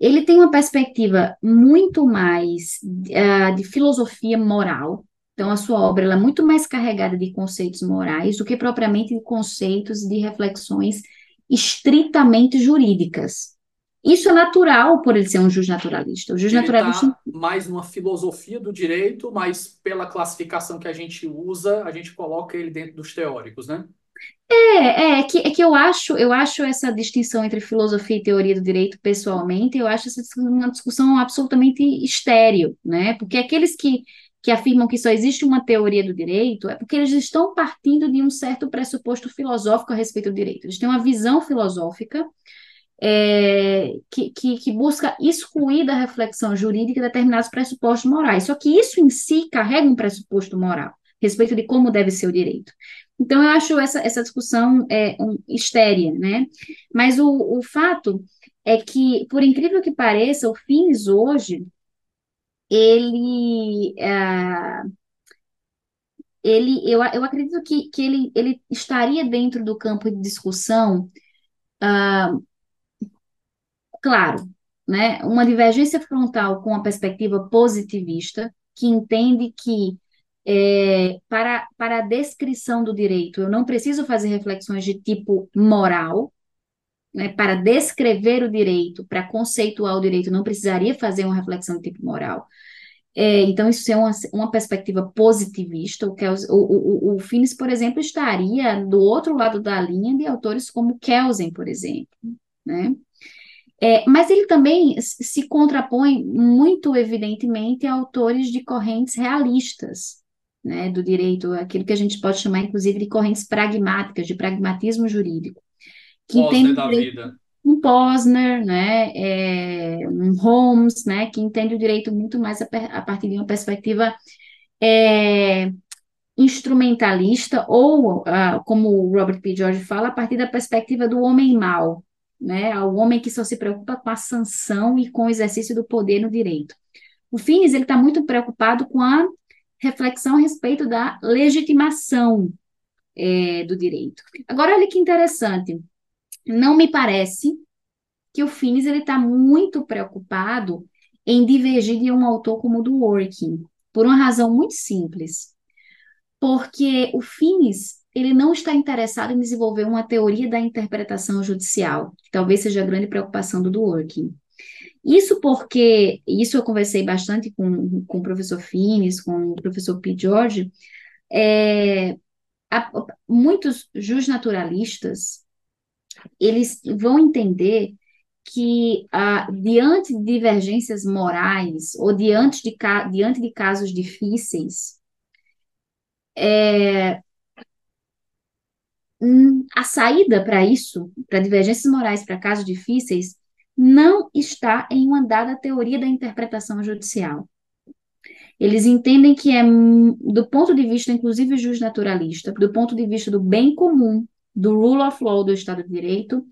Ele tem uma perspectiva muito mais ah, de filosofia moral. Então, a sua obra é muito mais carregada de conceitos morais do que propriamente de conceitos de reflexões estritamente jurídicas. Isso é natural por ele ser um justnaturalista. O Ele justnaturalista está mais numa filosofia do direito, mas pela classificação que a gente usa, a gente coloca ele dentro dos teóricos, né? É, é que, é que eu acho, eu acho essa distinção entre filosofia e teoria do direito, pessoalmente, eu acho essa discussão uma discussão absolutamente estéril, né? Porque aqueles que, que afirmam que só existe uma teoria do direito é porque eles estão partindo de um certo pressuposto filosófico a respeito do direito. Eles têm uma visão filosófica é, que, que, que busca excluir da reflexão jurídica determinados pressupostos morais. Só que isso em si carrega um pressuposto moral a respeito de como deve ser o direito. Então, eu acho essa, essa discussão é, um, estérea, né? Mas o, o fato é que, por incrível que pareça, o Finis hoje, ele, ah, ele eu, eu acredito que, que ele, ele estaria dentro do campo de discussão, claro, né? Uma divergência frontal com a perspectiva positivista, que entende que é, para, para a descrição do direito, eu não preciso fazer reflexões de tipo moral, né? Para descrever o direito, para conceituar o direito, não precisaria fazer uma reflexão de tipo moral. É, então, isso é uma, uma perspectiva positivista. O, Kels, o, o, o Finis, por exemplo, estaria do outro lado da linha de autores como Kelsen, por exemplo, né? É, mas ele também se contrapõe muito evidentemente a autores de correntes realistas, né, do direito, aquilo que a gente pode chamar, inclusive, de correntes pragmáticas, de pragmatismo jurídico, que Posner da direito vida. um Posner, né, é, um Holmes, né, que entende o direito muito mais a, a partir de uma perspectiva é, instrumentalista, ou, ah, como o Robert P. George fala, a partir da perspectiva do homem mau, né, o homem que só se preocupa com a sanção e com o exercício do poder no direito. O Finis, está muito preocupado com a reflexão a respeito da legitimação é, do direito. Agora, olha que interessante, não me parece que o Finis está muito preocupado em divergir de um autor como o do Working, por uma razão muito simples, porque o Finis ele não está interessado em desenvolver uma teoria da interpretação judicial, que talvez seja a grande preocupação do Dworkin. Isso porque, isso eu conversei bastante com, com o professor Finis, com o professor P. George, é, a- muitos justnaturalistas, eles vão entender que ah, diante de divergências morais ou diante de, diante de casos difíceis, a saída para isso, para divergências morais, para casos difíceis, não está em uma dada teoria da interpretação judicial. Eles entendem que é, do ponto de vista, inclusive, justnaturalista, do ponto de vista do bem comum, do rule of law do Estado de Direito,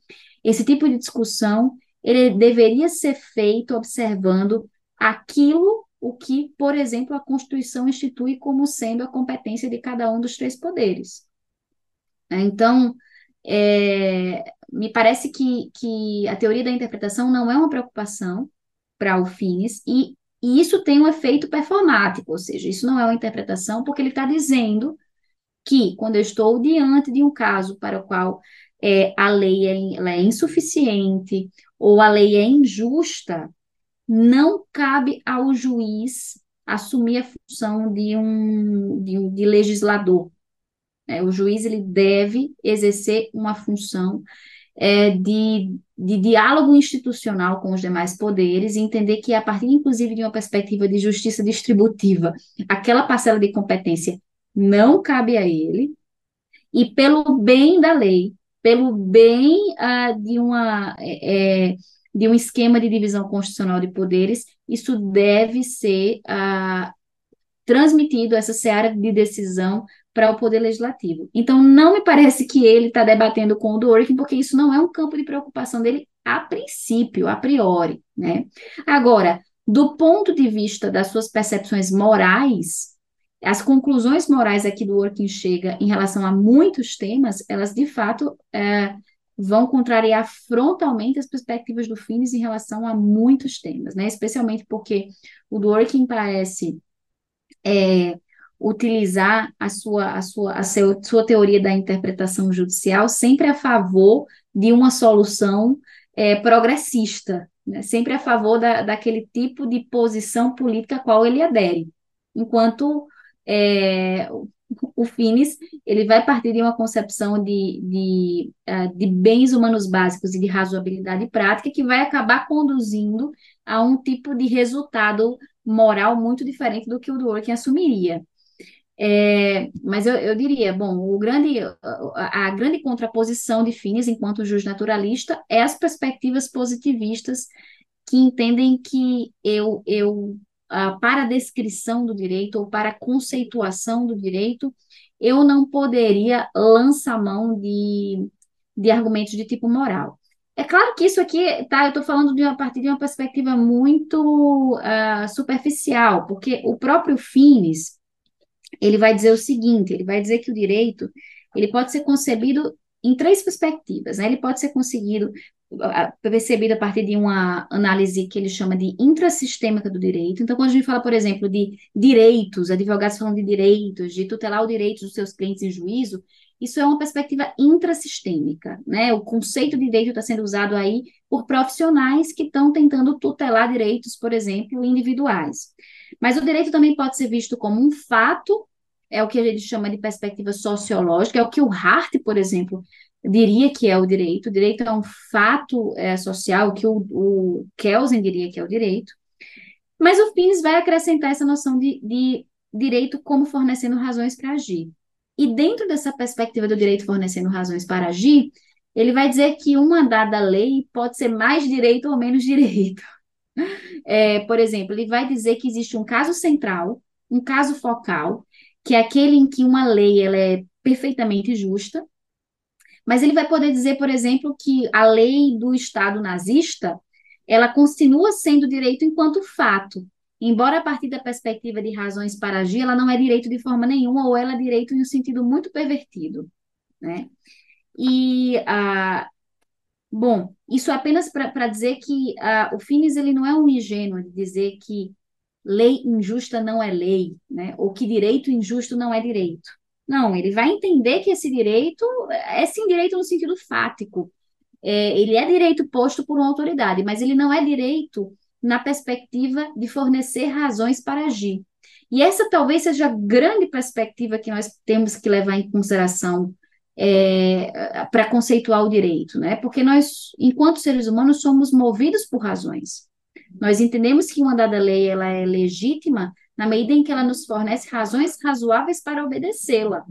esse tipo de discussão ele deveria ser feito observando aquilo o que, por exemplo, a Constituição institui como sendo a competência de cada um dos três poderes. Né? Então, é, me parece que, que a teoria da interpretação não é uma preocupação para o Finis, e, e isso tem um efeito performático, ou seja, isso não é uma interpretação, porque ele está dizendo que, quando eu estou diante de um caso para o qual é, a lei é, é insuficiente ou a lei é injusta, não cabe ao juiz assumir a função de um, de, um, de legislador. Né? O juiz ele deve exercer uma função é, de, de diálogo institucional com os demais poderes e entender que, a partir, inclusive, de uma perspectiva de justiça distributiva, aquela parcela de competência não cabe a ele, e pelo bem da lei, pelo bem ah, de uma, é, é, de um esquema de divisão constitucional de poderes, isso deve ser ah, transmitido, essa seara de decisão, para o Poder Legislativo. Então, não me parece que ele está debatendo com o Dworkin, porque isso não é um campo de preocupação dele a princípio, a priori, né? Agora, do ponto de vista das suas percepções morais, as conclusões morais aqui do Working chega em relação a muitos temas, elas de fato é, vão contrariar frontalmente as perspectivas do Finis em relação a muitos temas, né? Especialmente porque o Dworkin parece é, utilizar a sua, a sua, a seu, sua teoria da interpretação judicial sempre a favor de uma solução é, progressista, né? sempre a favor da, daquele tipo de posição política a qual ele adere. Enquanto é, o Finis ele vai partir de uma concepção de, de, uh, de bens humanos básicos e de razoabilidade prática que vai acabar conduzindo a um tipo de resultado moral muito diferente do que o Dworkin assumiria. É, mas eu, eu, diria, bom, grande, a, a grande contraposição de Finis enquanto juiz naturalista é as perspectivas positivistas que entendem que eu, eu uh, para a descrição do direito ou para a conceituação do direito, eu não poderia lançar mão de, de argumentos de tipo moral. É claro que isso aqui, tá, eu estou falando de uma partir de uma perspectiva muito uh, superficial, porque o próprio Fines, ele vai dizer o seguinte, ele vai dizer que o direito, ele pode ser concebido em três perspectivas, né? Ele pode ser conseguido percebido a partir de uma análise que ele chama de intrasistêmica do direito. Então, quando a gente fala, por exemplo, de direitos, advogados falam de direitos, de tutelar os direitos dos seus clientes em juízo, isso é uma perspectiva intrasistêmica, né? O conceito de direito está sendo usado aí por profissionais que estão tentando tutelar direitos, por exemplo, individuais. Mas o direito também pode ser visto como um fato, é o que a gente chama de perspectiva sociológica, é o que o Hart, por exemplo, diria que é o direito. O direito é um fato é, social, que o, o Kelsen diria que é o direito. Mas o Pines vai acrescentar essa noção de, de direito como fornecendo razões para agir. E dentro dessa perspectiva do direito fornecendo razões para agir, ele vai dizer que uma dada lei pode ser mais direito ou menos direito. É, por exemplo, ele vai dizer que existe um caso central, um caso focal, que é aquele em que uma lei ela é perfeitamente justa, mas ele vai poder dizer, por exemplo, que a lei do Estado nazista, ela continua sendo direito enquanto fato, embora a partir da perspectiva de razões para agir, ela não é direito de forma nenhuma, ou ela é direito em um sentido muito pervertido, né? E, ah, bom, isso é apenas para dizer que ah, o Finis, ele não é um ingênuo de dizer que lei injusta não é lei, né? Ou que direito injusto não é direito. Não, ele vai entender que esse direito é sim direito no sentido fático. É, ele é direito posto por uma autoridade, mas ele não é direito na perspectiva de fornecer razões para agir. E essa talvez seja a grande perspectiva que nós temos que levar em consideração é, para conceituar o direito, né? Porque nós, enquanto seres humanos, somos movidos por razões. Nós entendemos que uma dada lei ela é legítima na medida em que ela nos fornece razões razoáveis para obedecê-la.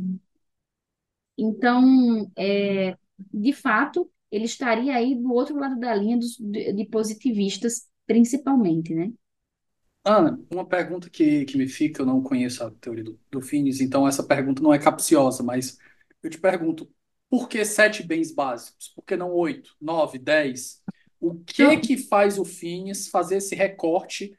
Então, é, de fato, ele estaria aí do outro lado da linha dos, de, de positivistas, principalmente, né? Ana, uma pergunta que, que me fica, eu não conheço a teoria do, do Finis, então essa pergunta não é capciosa, mas eu te pergunto, por que sete bens básicos? Por que não oito, nove, dez? O que que faz o Finis fazer esse recorte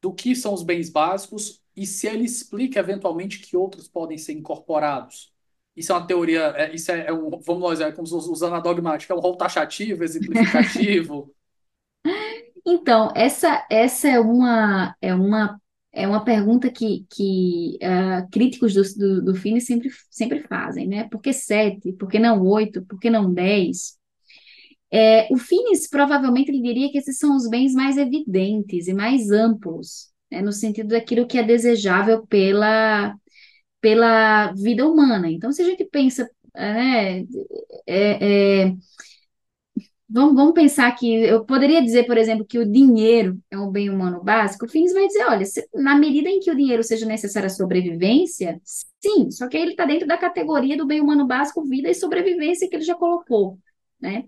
do que são os bens básicos e se ele explica eventualmente que outros podem ser incorporados. Isso é uma teoria, é, isso é, é, um, vamos nós, é como usando a dogmática, é um rol taxativo, exemplificativo. Então, essa, essa é uma, é uma, é uma pergunta que, que uh, críticos do, do, do sempre, sempre fazem, né? Por que sete? Por que não oito? Por que não dez? É, o Finis provavelmente ele diria que esses são os bens mais evidentes e mais amplos, né, no sentido daquilo que é desejável pela, pela vida humana. Então, se a gente pensa, né, é, é, vamos, vamos pensar que eu poderia dizer, por exemplo, que o dinheiro é um bem humano básico, o Finis vai dizer, olha, se, na medida em que o dinheiro seja necessário à sobrevivência, sim, só que ele está dentro da categoria do bem humano básico, vida e sobrevivência que ele já colocou né?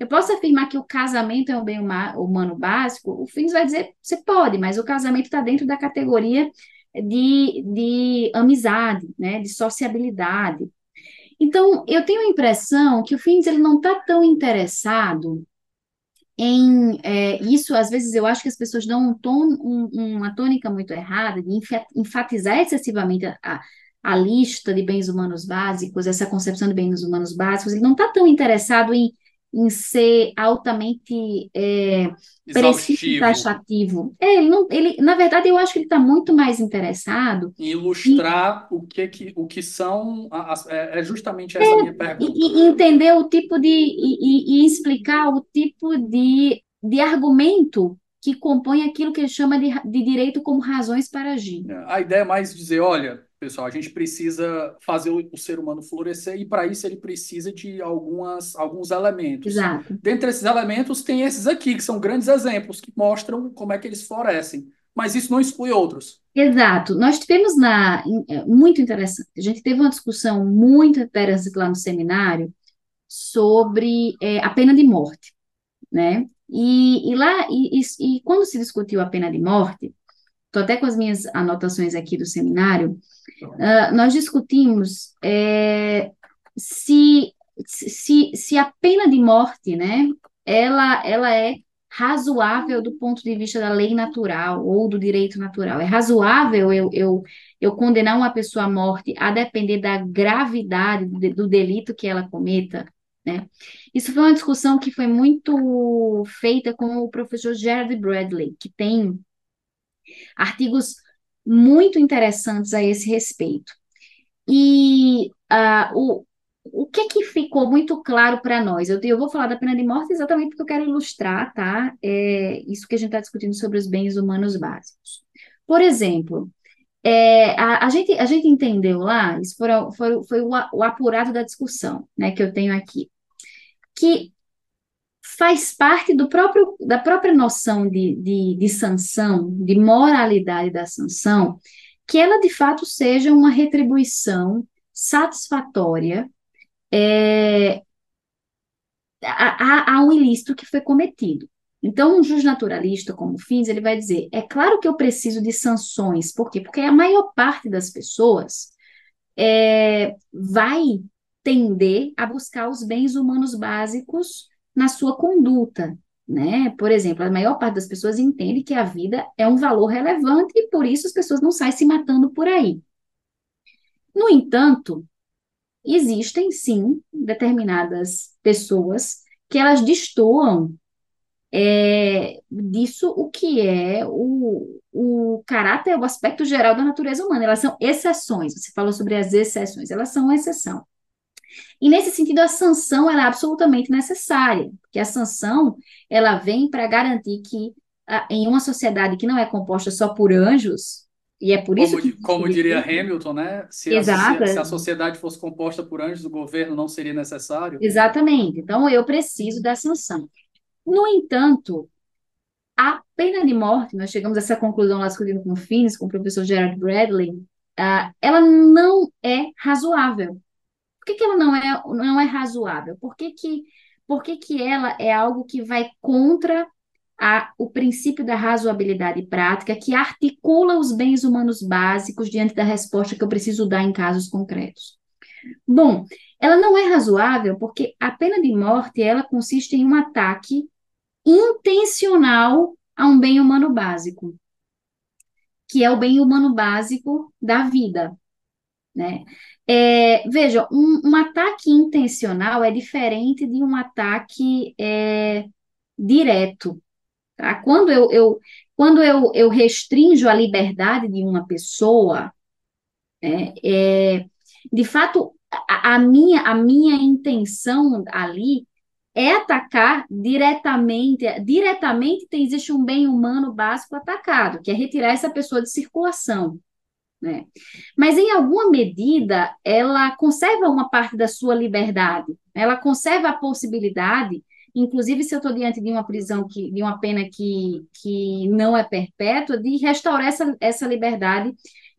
Eu posso afirmar que o casamento é um bem humano básico? O Fins vai dizer, você pode, mas o casamento está dentro da categoria de, de amizade, né, de sociabilidade. Então, eu tenho a impressão que o Fins ele não está tão interessado em é, isso, às vezes eu acho que as pessoas dão um tom, um, uma tônica muito errada de enfatizar excessivamente a, a lista de bens humanos básicos, essa concepção de bens humanos básicos, ele não está tão interessado em em ser altamente é, preciso e taxativo. É, ele não, ele, na verdade, eu acho que ele está muito mais interessado em ilustrar em, o que, que o que são é, é justamente essa é, minha pergunta. E, e, entender o tipo de e, e, explicar o tipo de, de argumento que compõe aquilo que ele chama de, de direito como razões para agir. A ideia é mais dizer, olha, pessoal, a gente precisa fazer o, o ser humano florescer e para isso ele precisa de algumas, alguns elementos. Exato. Dentre esses elementos tem esses aqui, que são grandes exemplos que mostram como é que eles florescem. Mas isso não exclui outros. Exato. Nós tivemos na. É, muito interessante. A gente teve uma discussão muito interessante lá no seminário sobre é, a pena de morte. Né? E, e lá, e, e, e quando se discutiu a pena de morte, estou até com as minhas anotações aqui do seminário, uh, nós discutimos é, se, se, se a pena de morte, né, ela, ela é razoável do ponto de vista da lei natural ou do direito natural. É razoável eu, eu, eu condenar uma pessoa à morte a depender da gravidade do, delito que ela cometa? Né? Isso foi uma discussão que foi muito feita com o professor Gerard Bradley, que tem artigos muito interessantes a esse respeito. E uh, o, o que que ficou muito claro para nós? Eu, eu, vou falar da pena de morte exatamente porque eu quero ilustrar, tá? É, isso que a gente está discutindo sobre os bens humanos básicos. Por exemplo, é, a, a, gente, a gente entendeu lá, isso foi, foi, foi o, o apurado da discussão, né, que eu tenho aqui, que faz parte do próprio, da própria noção de, de, de sanção, de moralidade da sanção, que ela de fato seja uma retribuição satisfatória é, a, a, a, um ilícito que foi cometido. Então, um juiz naturalista, como Fins, ele vai dizer: é claro que eu preciso de sanções. Por quê? Porque a maior parte das pessoas é, vai tender a buscar os bens humanos básicos na sua conduta, né? Por exemplo, a maior parte das pessoas entende que a vida é um valor relevante e por isso as pessoas não saem se matando por aí. No entanto, existem sim determinadas pessoas que elas destoam é, disso o que é o, o caráter, o aspecto geral da natureza humana. Elas são exceções. Você falou sobre as exceções, elas são exceção. E nesse sentido, a sanção é absolutamente necessária, porque a sanção ela vem para garantir que em uma sociedade que não é composta só por anjos, e é por como, isso que. Como diria Hamilton, né? Se Exato. A, se a sociedade fosse composta por anjos, o governo não seria necessário. Exatamente. Então, eu preciso da sanção. No entanto, a pena de morte, nós chegamos a essa conclusão lá discutindo com o Finis, com o professor Gerard Bradley, uh, ela não é razoável que, que ela não é, não é razoável? Por que, que, por que, que ela é algo que vai contra a, o princípio da razoabilidade prática, que articula os bens humanos básicos diante da resposta que eu preciso dar em casos concretos? Bom, ela não é razoável porque a pena de morte ela consiste em um ataque intencional a um bem humano básico, que é o bem humano básico da vida, né? É, veja, um, um, ataque intencional é diferente de um ataque é, direto. Tá? Quando, eu, eu, quando eu, eu restringo a liberdade de uma pessoa, é, é de fato, a, a, minha, a minha intenção ali é atacar diretamente, diretamente existe um bem humano básico atacado, que é retirar essa pessoa de circulação né? Mas em alguma medida ela conserva uma parte da sua liberdade, ela conserva a possibilidade, inclusive se eu estou diante de uma prisão que, de uma pena que, que não é perpétua, de restaurar essa, essa liberdade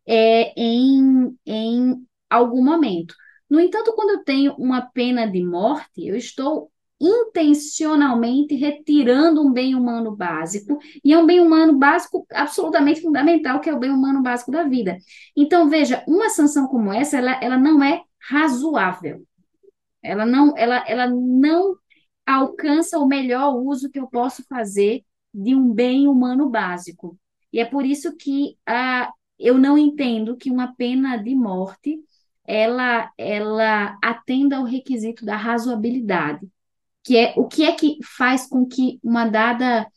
é, em, em algum momento. No entanto, quando eu tenho uma pena de morte, eu estou intencionalmente retirando um bem humano básico, e é um bem humano básico absolutamente fundamental, que é o bem humano básico da vida. Então, veja, uma sanção como essa, ela, ela não é razoável. Ela não, ela, ela não alcança o melhor uso que eu posso fazer de um bem humano básico. E é por isso que ah, eu não entendo que uma pena de morte ela, ela atenda ao requisito da razoabilidade que é o que é que faz com que uma dada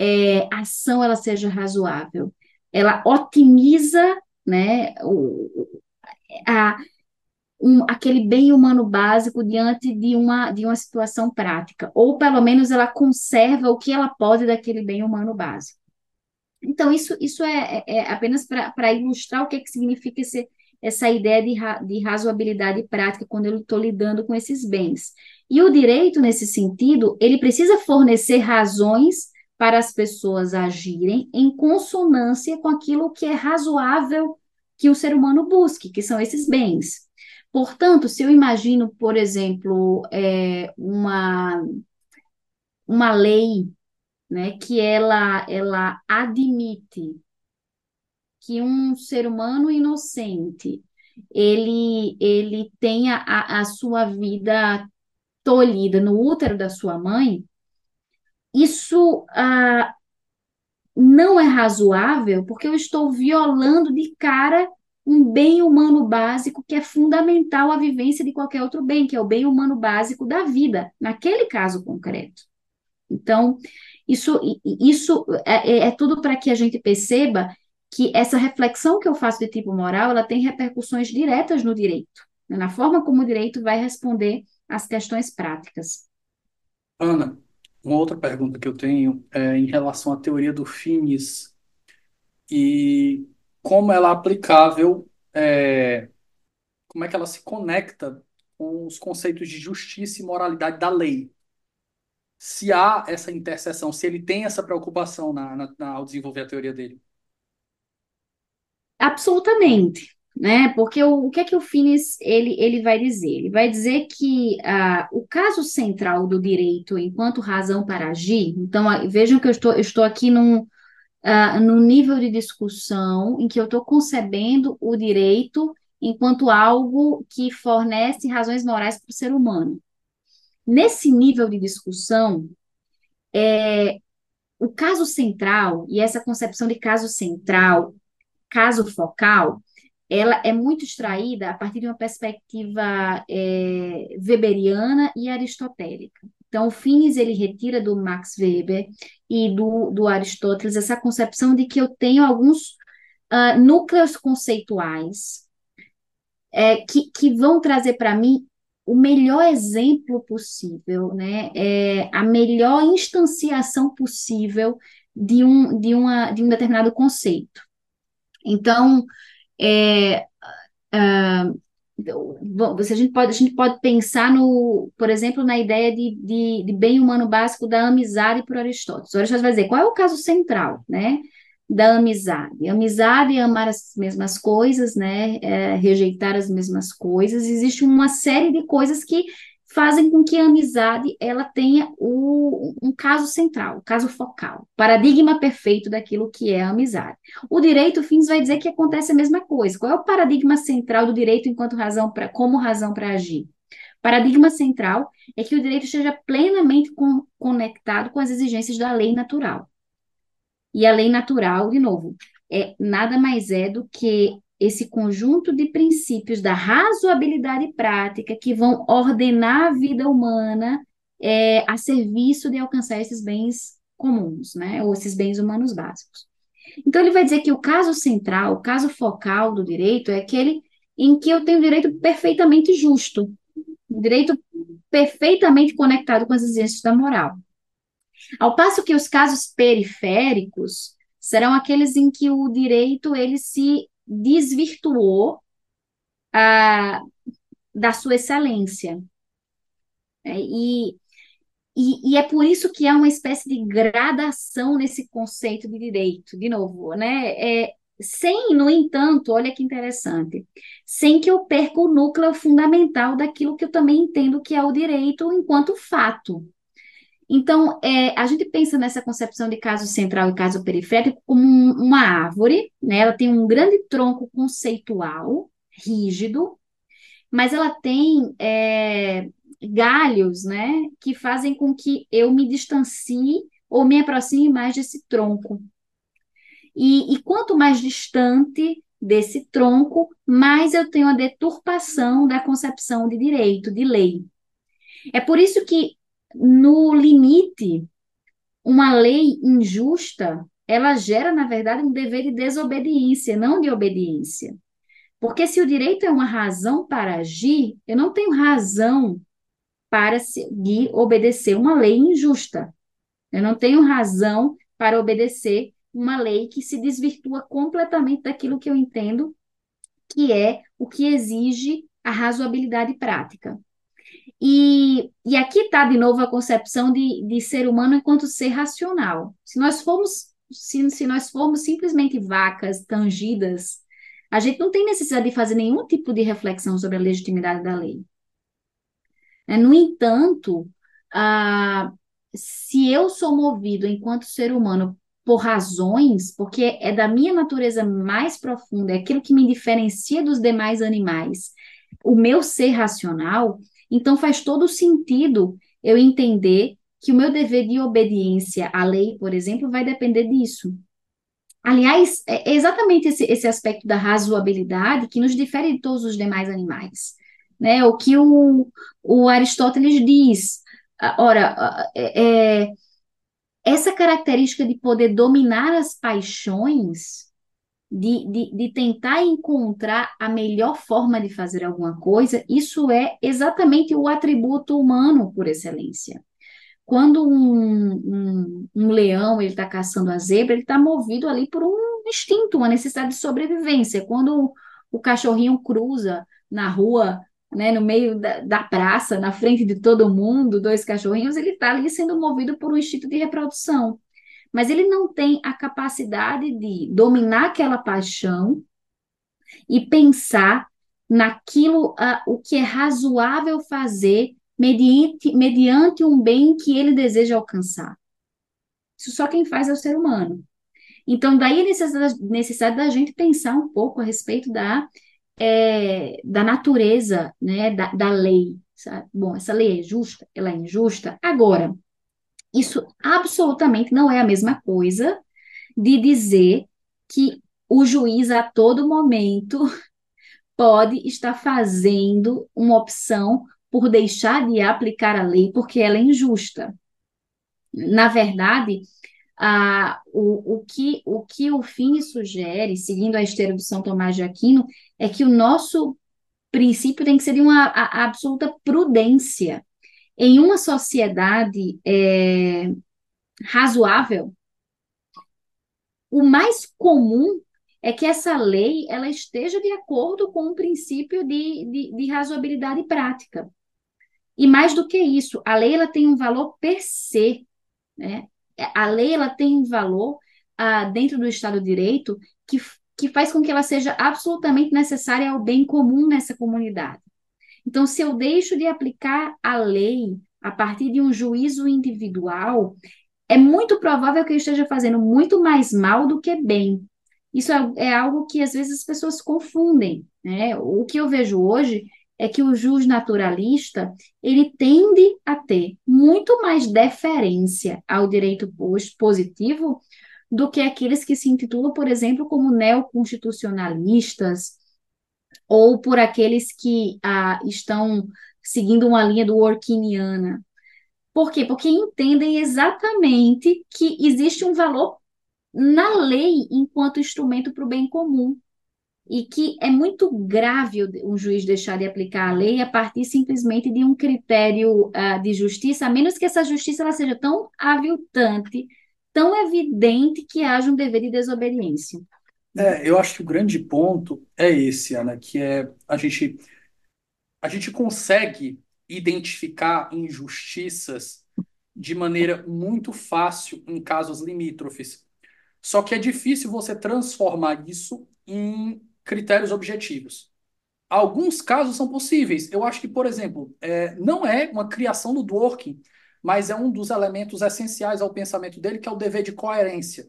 é, ação ela seja razoável? Ela otimiza, né, o, a, um, aquele bem humano básico diante de uma, de uma situação prática, ou pelo menos ela conserva o que ela pode daquele bem humano básico. Então, isso, isso é, é, é apenas para ilustrar o que, é que significa esse, essa ideia de, ra, de razoabilidade prática quando eu estou lidando com esses bens. E o direito, nesse sentido, ele precisa fornecer razões para as pessoas agirem em consonância com aquilo que é razoável que o ser humano busque, que são esses bens. Portanto, se eu imagino, por exemplo, é, uma, uma lei né, que ela, ela admite que um ser humano inocente ele, ele tenha a, a sua vida tolhida no útero da sua mãe, isso ah, não é razoável, porque eu estou violando de cara um bem humano básico que é fundamental à vivência de qualquer outro bem, que é o bem humano básico da vida, naquele caso concreto. Então, isso, isso é, é, é tudo para que a gente perceba que essa reflexão que eu faço de tipo moral, ela tem repercussões diretas no direito, né, na forma como o direito vai responder as questões práticas. Ana, uma outra pergunta que eu tenho é em relação à teoria do Finis e como ela é aplicável, é, como é que ela se conecta com os conceitos de justiça e moralidade da lei. Se há essa interseção, se ele tem essa preocupação na, na, na, ao desenvolver a teoria dele. Absolutamente né? Porque o, o que é que o Finis ele, ele vai dizer? Ele vai dizer que ah, o caso central do direito enquanto razão para agir, então ah, vejam que eu estou, eu estou aqui num, ah, num nível de discussão em que eu estou concebendo o direito enquanto algo que fornece razões morais para o ser humano. Nesse nível de discussão, é, o caso central, e essa concepção de caso central, caso focal, ela é muito extraída a partir de uma perspectiva é, weberiana e aristotélica. Então, o Finis ele retira do Max Weber e do, do Aristóteles essa concepção de que eu tenho alguns uh, núcleos conceituais é, que, que vão trazer para mim o melhor exemplo possível, né? É, a melhor instanciação possível de um, de, uma, de um determinado conceito. Então, é, uh, a gente pode, a gente pode pensar no, por exemplo, na ideia de, de, de bem humano básico da amizade por Aristóteles. O Aristóteles vai dizer qual é o caso central, né, da amizade. Amizade é amar as mesmas coisas, né, é rejeitar as mesmas coisas. Existe uma série de coisas que fazem com que a amizade ela tenha o, um caso central, um caso focal, paradigma perfeito daquilo que é a amizade. O direito fins vai dizer que acontece a mesma coisa. Qual é o paradigma central do direito enquanto razão para como razão para agir? Paradigma central é que o direito esteja plenamente con conectado com as exigências da lei natural. E a lei natural, de novo, é nada mais é do que esse conjunto de princípios da razoabilidade prática que vão ordenar a vida humana é, a serviço de alcançar esses bens comuns, né, ou esses bens humanos básicos. Então, ele vai dizer que o caso central, o caso focal do direito é aquele em que eu tenho direito perfeitamente justo, direito perfeitamente conectado com as exigências da moral. Ao passo que os casos periféricos serão aqueles em que o direito ele se desvirtuou da sua excelência. É, e, e, e, é por isso que há uma espécie de gradação nesse conceito de direito. De novo, né? É, sem, no entanto, olha que interessante, sem que eu perca o núcleo fundamental daquilo que eu também entendo que é o direito enquanto fato. Então, é, a gente pensa nessa concepção de caso central e caso periférico como um, uma árvore, né? Ela tem um grande tronco conceitual, rígido, mas ela tem é, galhos, né, que fazem com que eu me distancie ou me aproxime mais desse tronco. E, e quanto mais distante desse tronco, mais eu tenho a deturpação da concepção de direito, de lei. É por isso que, no limite, uma lei injusta, ela gera, na verdade, um dever de desobediência, não de obediência. Porque se o direito é uma razão para agir, eu não tenho razão para seguir, obedecer uma lei injusta. Eu não tenho razão para obedecer uma lei que se desvirtua completamente daquilo que eu entendo que é o que exige a razoabilidade prática. E, e aqui está de novo a concepção de, de ser humano enquanto ser racional. Se nós formos, se, se nós formos simplesmente vacas tangidas, a gente não tem necessidade de fazer nenhum tipo de reflexão sobre a legitimidade da lei. É, no entanto, se eu sou movido enquanto ser humano por razões, porque é da minha natureza mais profunda, é aquilo que me diferencia dos demais animais, o meu ser racional, então faz todo sentido eu entender que o meu dever de obediência à lei, por exemplo, vai depender disso. Aliás, é exatamente esse, esse aspecto da razoabilidade que nos difere de todos os demais animais. Né? O que o, o Aristóteles diz. Ah, ora, ah, é, é, essa característica de poder dominar as paixões, de, de, de tentar encontrar a melhor forma de fazer alguma coisa, isso é exatamente o atributo humano por excelência. Quando um, um, um leão ele está caçando a zebra, ele está movido ali por um instinto, uma necessidade de sobrevivência. Quando o, cachorrinho cruza na rua, né, no meio da, da, praça, na frente de todo mundo, dois cachorrinhos, ele está ali sendo movido por um instinto de reprodução. Mas ele não tem a capacidade de dominar aquela paixão e pensar naquilo uh, o que é razoável fazer mediante, mediante um bem que ele deseja alcançar. Isso só quem faz é o ser humano. Então, daí a necessidade, necessidade da gente pensar um pouco a respeito da, é, da natureza né, da, da lei. Sabe? Bom, essa lei é justa? Ela é injusta? Agora, isso absolutamente não é a mesma coisa de dizer que o juiz a todo momento pode estar fazendo uma opção por deixar de aplicar a lei porque ela é injusta. Na verdade, a, o, o, que, o que o fim sugere, seguindo a esteira do São Tomás de Aquino, é que o nosso princípio tem que ser de uma a, a absoluta prudência. Em uma sociedade é, razoável, o mais comum é que essa lei ela esteja de acordo com o princípio de, de, de razoabilidade prática. E mais do que isso, a lei ela tem um valor per se, né? A lei ela tem um valor ah, dentro do Estado de Direito que, que faz com que ela seja absolutamente necessária ao bem comum nessa comunidade. Então, se eu deixo de aplicar a lei a partir de um juízo individual, é muito provável que eu esteja fazendo muito mais mal do que bem. Isso é, é algo que às vezes as pessoas confundem. Né? O que eu vejo hoje é que o jus naturalista ele tende a ter muito mais deferência ao direito positivo do que aqueles que se intitulam, por exemplo, como neoconstitucionalistas ou por aqueles que ah, estão seguindo uma linha do Orkiniana. Por quê? Porque entendem exatamente que existe um valor na lei enquanto instrumento para o bem comum e que é muito grave um juiz deixar de aplicar a lei a partir simplesmente de um critério uh, de justiça, a menos que essa justiça ela seja tão aviltante, tão evidente que haja um dever de desobediência. É, eu acho que o grande ponto é esse, Ana, que é a gente a gente consegue identificar injustiças de maneira muito fácil em casos limítrofes. Só que é difícil você transformar isso em critérios objetivos. Alguns casos são possíveis. Eu acho que, por exemplo, é, não é uma criação do Dworkin, mas é um dos elementos essenciais ao pensamento dele, que é o dever de coerência.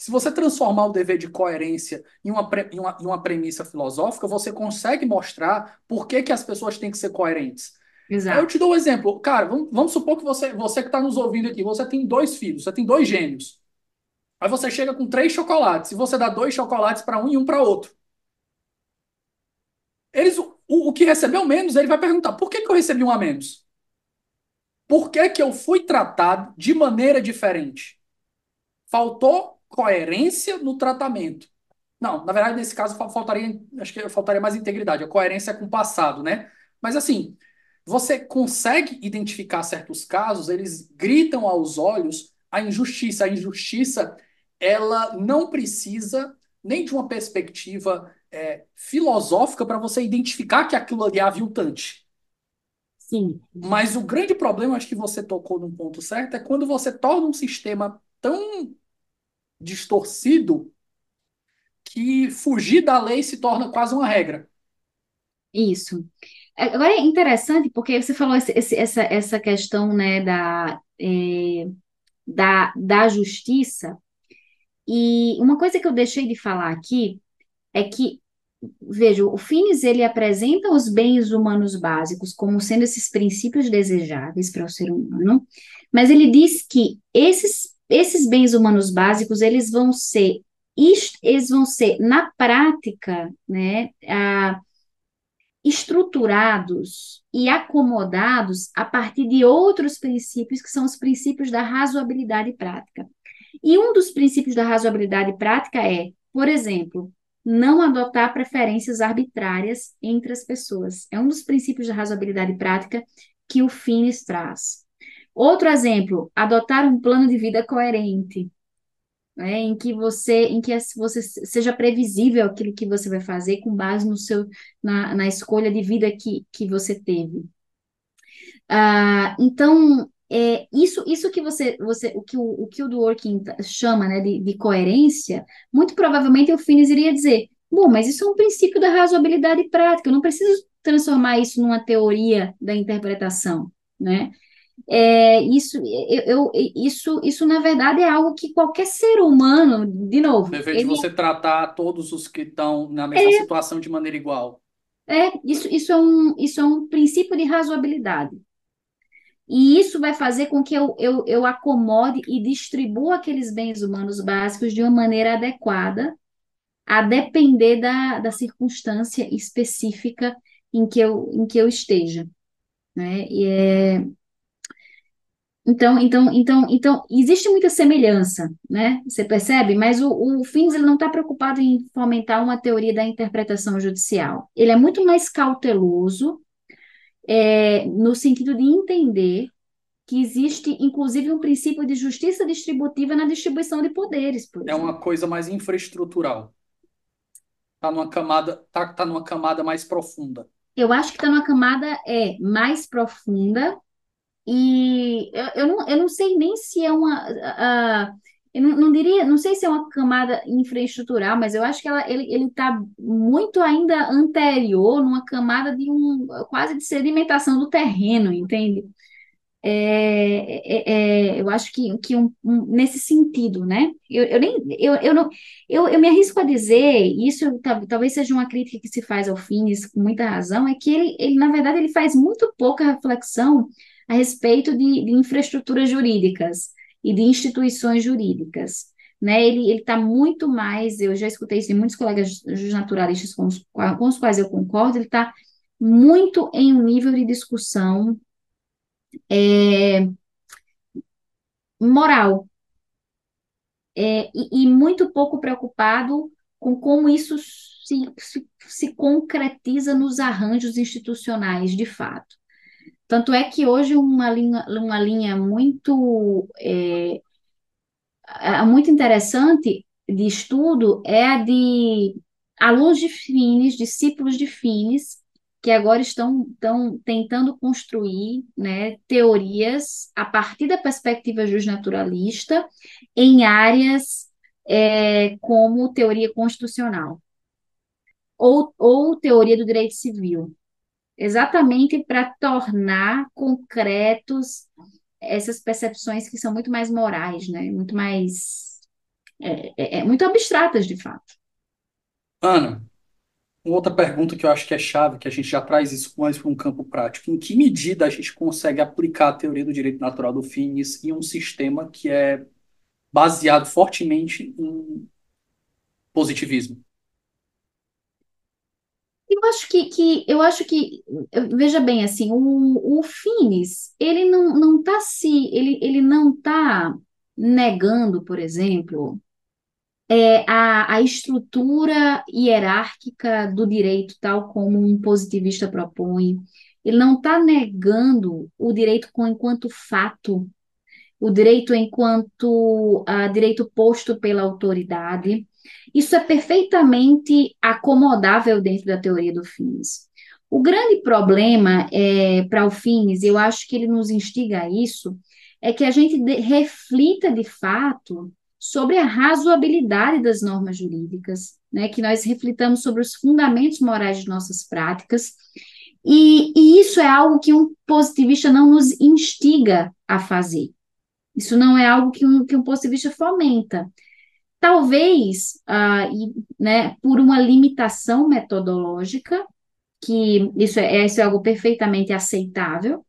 Se você transformar o dever de coerência em uma, em uma, em uma premissa filosófica, você consegue mostrar por que, que as pessoas têm que ser coerentes. Exato. Eu te dou um exemplo. Cara, vamos, vamos supor que você, você que está nos ouvindo aqui, você tem dois filhos, você tem dois gêmeos. Aí você chega com três chocolates e você dá dois chocolates para um e um para outro. Eles, o, o que recebeu menos, ele vai perguntar: por que, que eu recebi um a menos? Por que, que eu fui tratado de maneira diferente? Faltou coerência no tratamento. Não, na verdade, nesse caso, faltaria, acho que faltaria mais integridade. A coerência com o passado, né? Mas assim, você consegue identificar certos casos, eles gritam aos olhos a injustiça. A injustiça, ela não precisa nem de uma perspectiva é, filosófica para você identificar que aquilo ali é aviltante. Sim. Mas o grande problema, acho que você tocou num ponto certo, é quando você torna um sistema tão distorcido que fugir da lei se torna quase uma regra. Isso. Agora é interessante porque você falou esse, esse, essa, essa questão né, da, é, da, da justiça, e uma coisa que eu deixei de falar aqui é que, veja, o Finis ele apresenta os bens humanos básicos como sendo esses princípios desejáveis para o ser humano, mas ele diz que esses, esses bens humanos básicos eles vão ser eles vão ser na prática, né, a, estruturados e acomodados a partir de outros princípios, que são os princípios da razoabilidade prática. E um dos princípios da razoabilidade prática é, por exemplo, não adotar preferências arbitrárias entre as pessoas. É um dos princípios da razoabilidade prática que o Finis traz. Outro exemplo, adotar um plano de vida coerente né, em que você, em que você seja previsível aquilo que você vai fazer com base no seu, na, na escolha de vida que, que você teve. Ah, então, é, isso, isso que você, você o que o, o que o Dworkin chama né, de, de coerência, muito provavelmente o Finis iria dizer, bom, mas isso é um princípio da razoabilidade prática, eu não preciso transformar isso numa teoria da interpretação, né? É, isso, eu, eu, isso, isso, na verdade, é algo que qualquer ser humano, de novo. Dever de você tratar todos os que estão na mesma é, situação de maneira igual. É, isso, isso, é um, isso é um princípio de razoabilidade. E isso vai fazer com que eu, eu, eu acomode e distribua aqueles bens humanos básicos de uma maneira adequada, a depender da, da circunstância específica em que eu, em que eu esteja. Né? E é, então, então, então, então, existe muita semelhança, né? Você percebe? Mas o, o Fins ele não está preocupado em fomentar uma teoria da interpretação judicial. Ele é muito mais cauteloso é, no sentido de entender que existe, inclusive, um princípio de justiça distributiva na distribuição de poderes. É uma coisa mais infraestrutural. Está numa camada, tá, tá numa camada mais profunda. Eu acho que está numa camada é mais profunda e eu, eu, não, eu não sei nem se é uma. Uh, eu não, não, diria, não sei se é uma camada infraestrutural, mas eu acho que ela, ele está muito ainda anterior, numa camada de um quase de sedimentação do terreno, entende? É, é, é, eu acho que, que um, um, nesse sentido, né? Eu, eu, nem, eu, eu, não, eu, eu me arrisco a dizer, isso talvez seja uma crítica que se faz ao Finis com muita razão, é que ele, ele, na verdade, ele faz muito pouca reflexão a respeito de, de infraestruturas jurídicas e de instituições jurídicas. Né, ele está muito mais, eu já escutei isso de muitos colegas naturalistas com os, com os quais eu concordo, ele está muito em um nível de discussão é, moral é, e, e, muito pouco preocupado com como isso se, se, se concretiza nos arranjos institucionais de fato. Tanto é que hoje uma linha, uma linha muito, é, muito interessante de estudo é a de alunos de Fines, discípulos de Fines, que agora estão, estão tentando construir né, teorias a partir da perspectiva justnaturalista em áreas é, como teoria constitucional ou, ou teoria do direito civil, exatamente para tornar concretos essas percepções que são muito mais morais, né? Muito mais é, é, é muito abstratas de fato. Ana, outra pergunta que eu acho que é chave, que a gente já traz isso mais para um campo prático. Em que medida a gente consegue aplicar a teoria do direito natural do Finis em um sistema que é baseado fortemente em positivismo? Eu acho que, que eu acho que veja bem assim o, o Finis ele não não está se ele, ele não está negando por exemplo é, a, a estrutura hierárquica do direito tal como um positivista propõe. Ele não está negando o direito enquanto fato o direito enquanto uh, direito posto pela autoridade isso é perfeitamente acomodável dentro da teoria do Finis. O grande problema é, para o Finis, eu acho que ele nos instiga a isso, é que a gente de, reflita de fato sobre a razoabilidade das normas jurídicas, né, que nós reflitamos sobre os fundamentos morais de nossas práticas, e, e isso é algo que um positivista não nos instiga a fazer. Isso não é algo que um, que um positivista fomenta. Talvez, ah, e, né, por uma limitação metodológica, que isso é, isso é algo perfeitamente aceitável.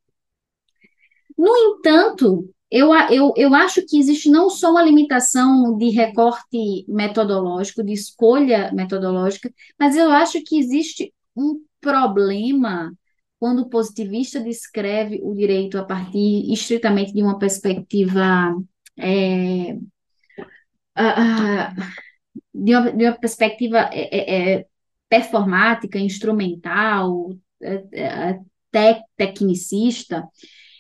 No entanto, eu, eu, eu acho que existe não só uma limitação de recorte metodológico, de escolha metodológica, mas eu acho que existe um problema quando o positivista descreve o direito a partir estritamente de uma perspectiva é, de, uma, de uma perspectiva é, é, é performática, instrumental, é, tec, tecnicista,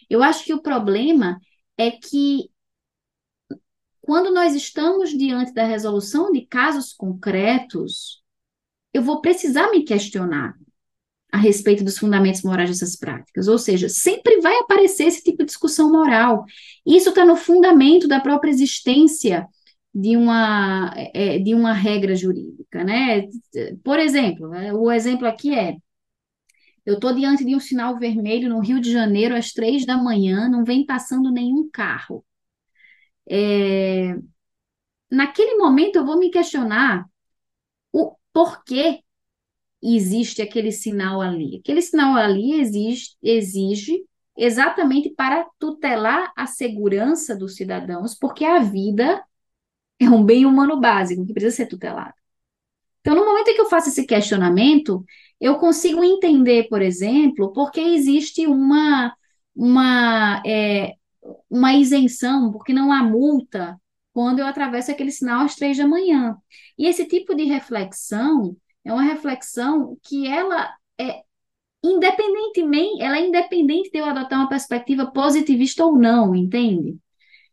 eu acho que o problema é que quando nós estamos diante da resolução de casos concretos, eu vou precisar me questionar a respeito dos fundamentos morais dessas práticas. Ou seja, sempre vai aparecer esse tipo de discussão moral. Isso está no fundamento da própria existência de uma, é, de uma regra jurídica, né? Por exemplo, né, o exemplo aqui é, eu estou diante de um sinal vermelho no Rio de Janeiro às três da manhã, não vem passando nenhum carro. É, naquele momento eu vou me questionar o porquê existe aquele sinal ali. Aquele sinal ali exige, exige exatamente para tutelar a segurança dos cidadãos, porque a vida é um bem humano básico que precisa ser tutelado. Então, no momento em que eu faço esse questionamento, eu consigo entender, por exemplo, porque existe uma, uma, é, uma isenção, porque não há multa quando eu atravesso aquele sinal às três da manhã. E esse tipo de reflexão é uma reflexão que ela é independentemente, ela é independente de eu adotar uma perspectiva positivista ou não, entende?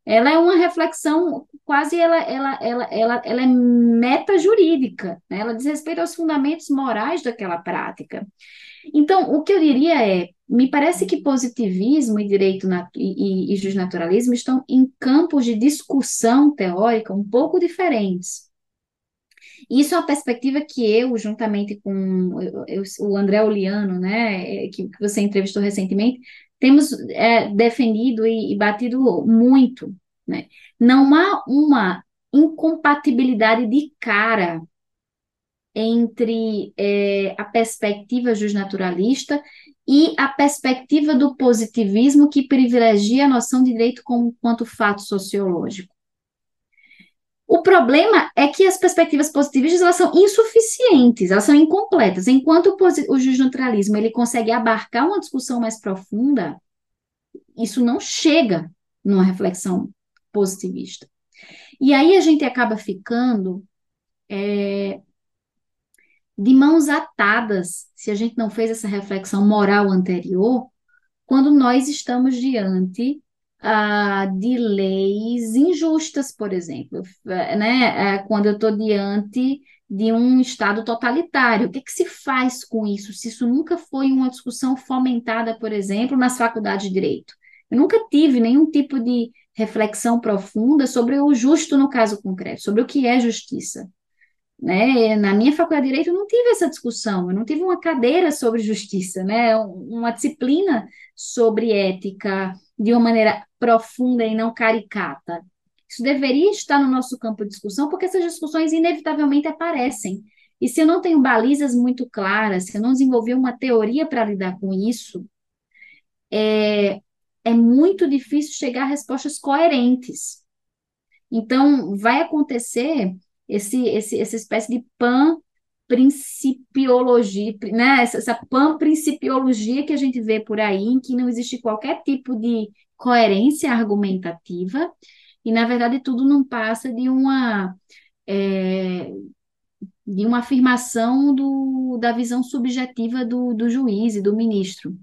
Ela é uma reflexão quase ela, ela, ela, ela, ela é meta jurídica, né? ela diz respeito aos fundamentos morais daquela prática. Então, o que eu diria é, me parece que positivismo e direito nat e, e, e justnaturalismo estão em campos de discussão teórica um pouco diferentes. Isso é uma perspectiva que eu, juntamente com eu, eu, o André Oliano, né, que, que você entrevistou recentemente, temos é, defendido e, e batido muito, né? Não há uma incompatibilidade de cara entre é, a perspectiva justnaturalista e a perspectiva do positivismo que privilegia a noção de direito como quanto fato sociológico. O problema é que as perspectivas positivistas elas são insuficientes, elas são incompletas. Enquanto o, o justnaturalismo ele consegue abarcar uma discussão mais profunda, isso não chega numa reflexão positivista. E aí a gente acaba ficando é, de mãos atadas, se a gente não fez essa reflexão moral anterior, quando nós estamos diante ah, de leis injustas, por exemplo, é, né? É, quando eu estou diante de um Estado totalitário. O que, que se faz com isso? Se isso nunca foi uma discussão fomentada, por exemplo, nas faculdades de direito. Eu nunca tive nenhum tipo de reflexão profunda sobre o justo no caso concreto, sobre o que é justiça. Né? Na minha faculdade de Direito eu não tive essa discussão, eu não tive uma cadeira sobre justiça, né? uma disciplina sobre ética de uma maneira profunda e não caricata. Isso deveria estar no nosso campo de discussão, porque essas discussões inevitavelmente aparecem. E se eu não tenho balizas muito claras, se eu não desenvolver uma teoria para lidar com isso, é, é muito difícil chegar a respostas coerentes. Então, vai acontecer esse, esse, essa espécie de pan principiologia, né? Essa, essa pan-principiologia que a gente vê por aí, em que não existe qualquer tipo de coerência argumentativa, e na verdade tudo não passa de uma é, de uma afirmação do, da visão subjetiva do, do juiz e do ministro.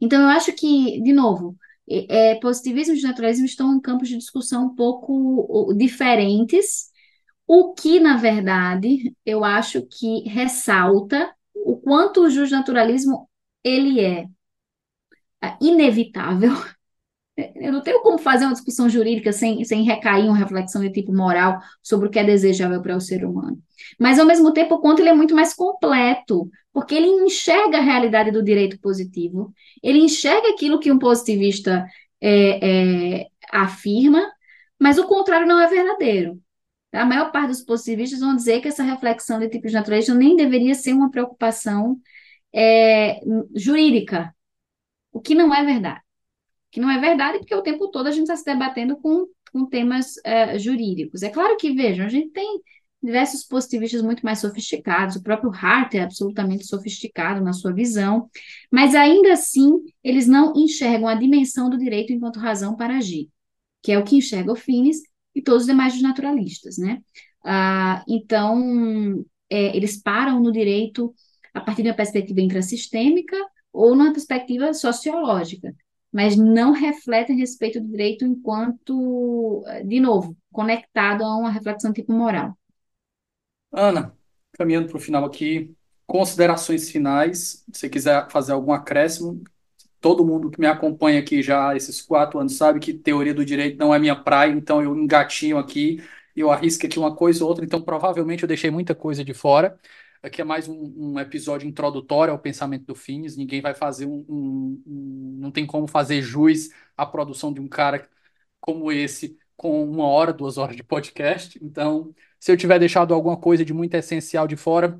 Então, eu acho que, de novo, é, positivismo e naturalismo estão em campos de discussão um pouco diferentes, o que, na verdade, eu acho que ressalta o quanto o justnaturalismo ele é, é inevitável. Eu não tenho como fazer uma discussão jurídica sem, sem recair uma reflexão de tipo moral sobre o que é desejável para o ser humano. Mas, ao mesmo tempo, o quanto ele é muito mais completo, porque ele enxerga a realidade do direito positivo, ele enxerga aquilo que um positivista é, é, afirma, mas o contrário não é verdadeiro. A maior parte dos positivistas vão dizer que essa reflexão de tipos naturalistas nem deveria ser uma preocupação é, jurídica, o que não é verdade. Que não é verdade porque o tempo todo a gente está se debatendo com, com temas é, jurídicos. É claro que, vejam, a gente tem diversos positivistas muito mais sofisticados, o próprio Hart é absolutamente sofisticado na sua visão, mas ainda assim eles não enxergam a dimensão do direito enquanto razão para agir, que é o que enxerga o Finis e todos os demais naturalistas, né? Ah, então, é, eles param no direito a partir de uma perspectiva intrasistêmica ou numa perspectiva sociológica, mas não refletem respeito do direito enquanto, de novo, conectado a uma reflexão tipo moral. Ana, caminhando para o final aqui, considerações finais. Se quiser fazer algum acréscimo, todo mundo que me acompanha aqui já esses quatro anos sabe que teoria do direito não é minha praia, então eu engatinho aqui, eu arrisco aqui uma coisa ou outra, então provavelmente eu deixei muita coisa de fora. Aqui é mais um, um episódio introdutório ao pensamento do Fines. Ninguém vai fazer um, um, um, Não tem como fazer jus à produção de um cara como esse com uma hora, duas horas de podcast. Então, se eu tiver deixado alguma coisa de muito essencial de fora,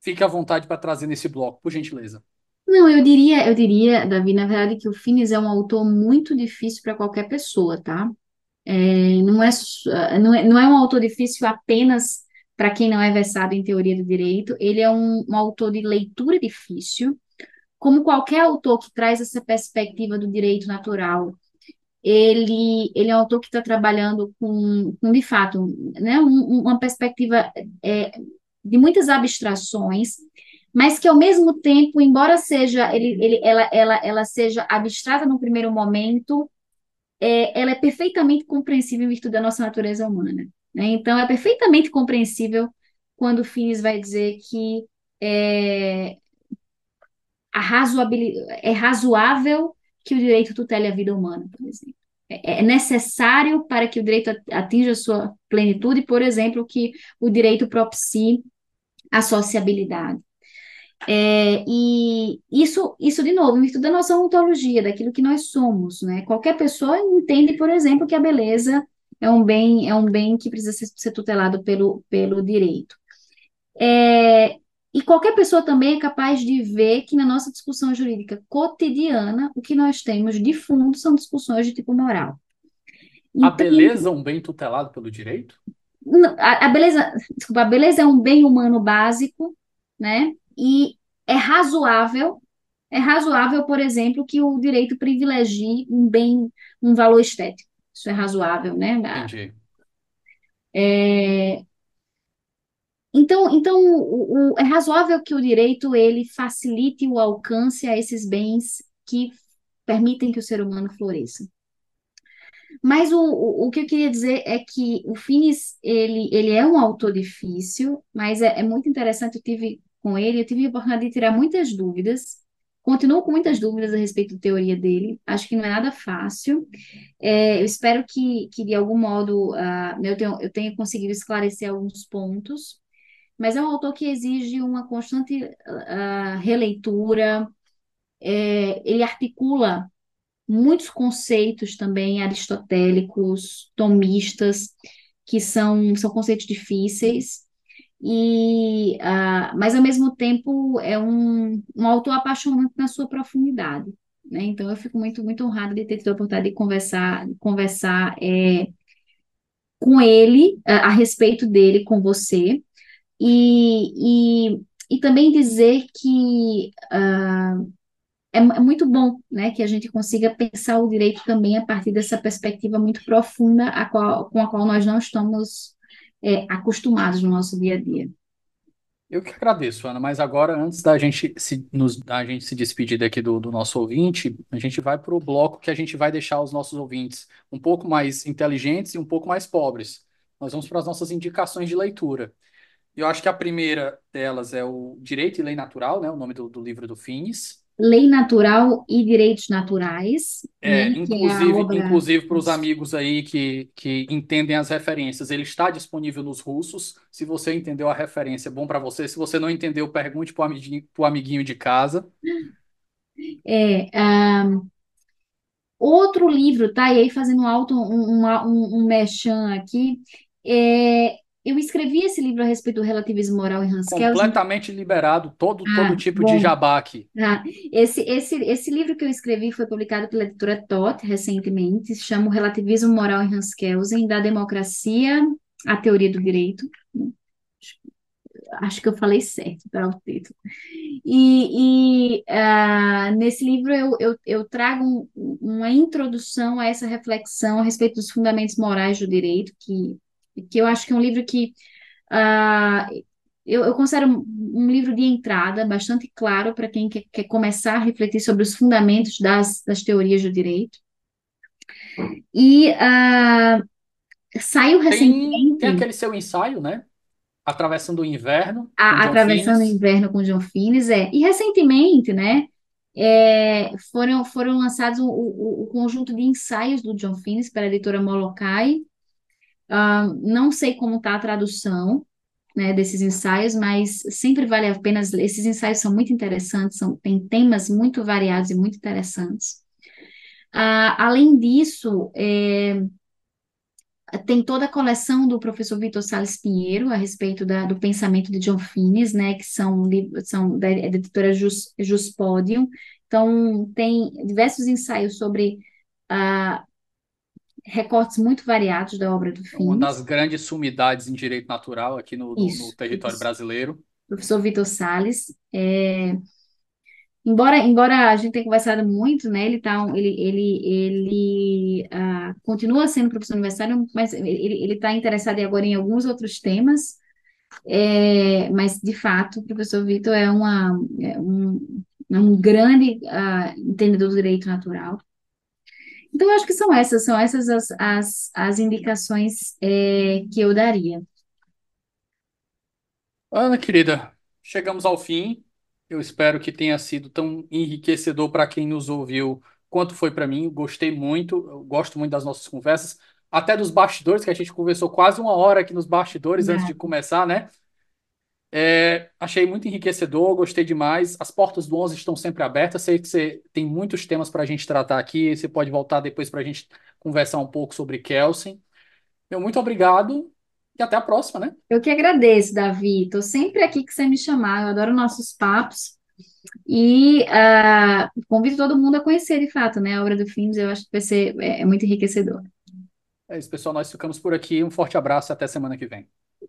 fique à vontade para trazer nesse bloco, por gentileza. Não, eu diria, eu diria, Davi, na verdade, que o Finis é um autor muito difícil para qualquer pessoa, tá? É, não, é, não, é, não é um autor difícil apenas para quem não é versado em teoria do direito, ele é um, um autor de leitura difícil, como qualquer autor que traz essa perspectiva do direito natural ele, ele é um autor que está trabalhando com, com, de fato, né, um, uma perspectiva é, de muitas abstrações, mas que ao mesmo tempo, embora seja ele, ele, ela, ela, ela seja abstrata no primeiro momento, é, ela é perfeitamente compreensível em virtude da nossa natureza humana. Né? Então, é perfeitamente compreensível quando o Finis vai dizer que é, a é razoável que o direito tutele a vida humana, por exemplo. É, é necessário para que o direito atinja sua plenitude, por exemplo, que o direito propicie a sociabilidade. É, e isso, isso, de novo, em virtude da nossa ontologia, daquilo que nós somos, né? Qualquer pessoa entende, por exemplo, que a beleza é um bem, é um bem que precisa ser, ser tutelado pelo, pelo direito. É, e qualquer pessoa também é capaz de ver que na nossa discussão jurídica cotidiana, o que nós temos de fundo são discussões de tipo moral. Então, a beleza é um bem tutelado pelo direito? A, a, beleza, desculpa, a beleza é um bem humano básico, né? E é razoável, é razoável, por exemplo, que o direito privilegie um bem, um valor estético. Isso é razoável, né? Entendi. É, então, então o, o, é razoável que o direito ele facilite o alcance a esses bens que permitem que o ser humano floresça. Mas o, o, o que eu queria dizer é que o Finis, ele, ele é um autor difícil, mas é, é muito interessante, eu tive com ele, eu tive a oportunidade de tirar muitas dúvidas, Continuo com muitas dúvidas a respeito da teoria dele, acho que não é nada fácil. É, eu espero que, que de algum modo, uh, eu, eu tenha conseguido esclarecer alguns pontos, mas é um autor que exige uma constante uh, releitura, é, ele articula muitos conceitos também aristotélicos, tomistas, que são, são conceitos difíceis, e, uh, mas ao mesmo tempo é um, um autor apaixonante na sua profundidade. Né? Então eu fico muito, muito honrada de ter tido a oportunidade de conversar, conversar é, com ele, a, a, respeito dele, com você, e, e, e também dizer que uh, é, é, muito bom, né, que a gente consiga pensar o direito também a partir dessa perspectiva muito profunda a qual, com a qual nós não estamos é, acostumados no nosso dia a dia. Eu que agradeço, Ana, mas agora, antes da gente se, nos, da gente se despedir daqui do, do nosso ouvinte, a gente vai para o bloco que a gente vai deixar os nossos ouvintes um pouco mais inteligentes e um pouco mais pobres. Nós vamos para as nossas indicações de leitura. Eu acho que a primeira delas é o Direito e Lei Natural, né, o nome do, do livro do Fines. Lei Natural e Direitos Naturais. É, né, é inclusive, é obra... inclusive para os amigos aí que, que entendem as referências, ele está disponível nos russos. Se você entendeu a referência, é bom para você. Se você não entendeu, pergunte para o amiguinho, amiguinho de casa. É, um, outro livro, tá? E aí fazendo um alto um, um, um mechan aqui, é eu escrevi esse livro a respeito do relativismo moral em Hans Kelsen. Completamente liberado, todo, ah, todo tipo bom. de jabá aqui. Ah, esse, esse, esse livro que eu escrevi foi publicado pela editora Toth recentemente, se chama O Relativismo Moral em Hans Kelsen, da democracia à teoria do direito. Acho que eu falei certo para o título. E, e uh, nesse livro eu, eu, eu trago um, uma introdução a essa reflexão a respeito dos fundamentos morais do direito, que que eu acho que é um livro que uh, eu, eu, considero um livro de entrada bastante claro para quem quer, quer, começar a refletir sobre os fundamentos das, das teorias do direito. E uh, saiu recentemente. Tem aquele seu ensaio, né? Atravessando o Inverno. A, atravessando o Inverno com John Finnes, é. E recentemente, né? É, foram, foram lançados o, o, o, conjunto de ensaios do John Finnes para a editora Molokai, Uh, não sei como está a tradução né, desses ensaios, mas sempre vale a pena. Esses ensaios são muito interessantes, são, tem temas muito variados e muito interessantes. Uh, além disso, é, tem toda a coleção do professor Vitor Salles Pinheiro a respeito da, do pensamento de John Finnes, né, que são, são da, editora Juspodium. Então, tem diversos ensaios sobre uh, recortes muito variados da obra do Fins. Uma das grandes sumidades em direito natural aqui no, isso, no território isso. brasileiro. Professor Vitor Salles. É... Embora, embora a gente tenha conversado muito, né, ele, tá, ele, ele, ele uh, continua sendo professor universitário, mas ele está interessado agora em alguns outros temas, é, mas, de fato, o professor Vitor é, uma, é um, é um grande uh, entendedor do direito natural, então, eu acho que são essas, são essas as, as, as indicações é, que eu daria. Ana, querida, chegamos ao fim. Eu espero que tenha sido tão enriquecedor para quem nos ouviu quanto foi para mim. Gostei muito, gosto muito das nossas conversas, até dos bastidores, que a gente conversou quase uma hora aqui nos bastidores antes de começar, né? É, achei muito enriquecedor, gostei demais. As portas do 11 estão sempre abertas. Sei que você tem muitos temas para a gente tratar aqui. Você pode voltar depois para a gente conversar um pouco sobre Kelsen. Meu muito obrigado e até a próxima, né? Eu que agradeço, Davi. Estou sempre aqui que você me chamar. Eu adoro nossos papos. E uh, convido todo mundo a conhecer, de fato, né? A obra do Fins. Eu acho que vai ser é, é muito enriquecedor. É isso, pessoal. Nós ficamos por aqui. Um forte abraço e até semana que vem.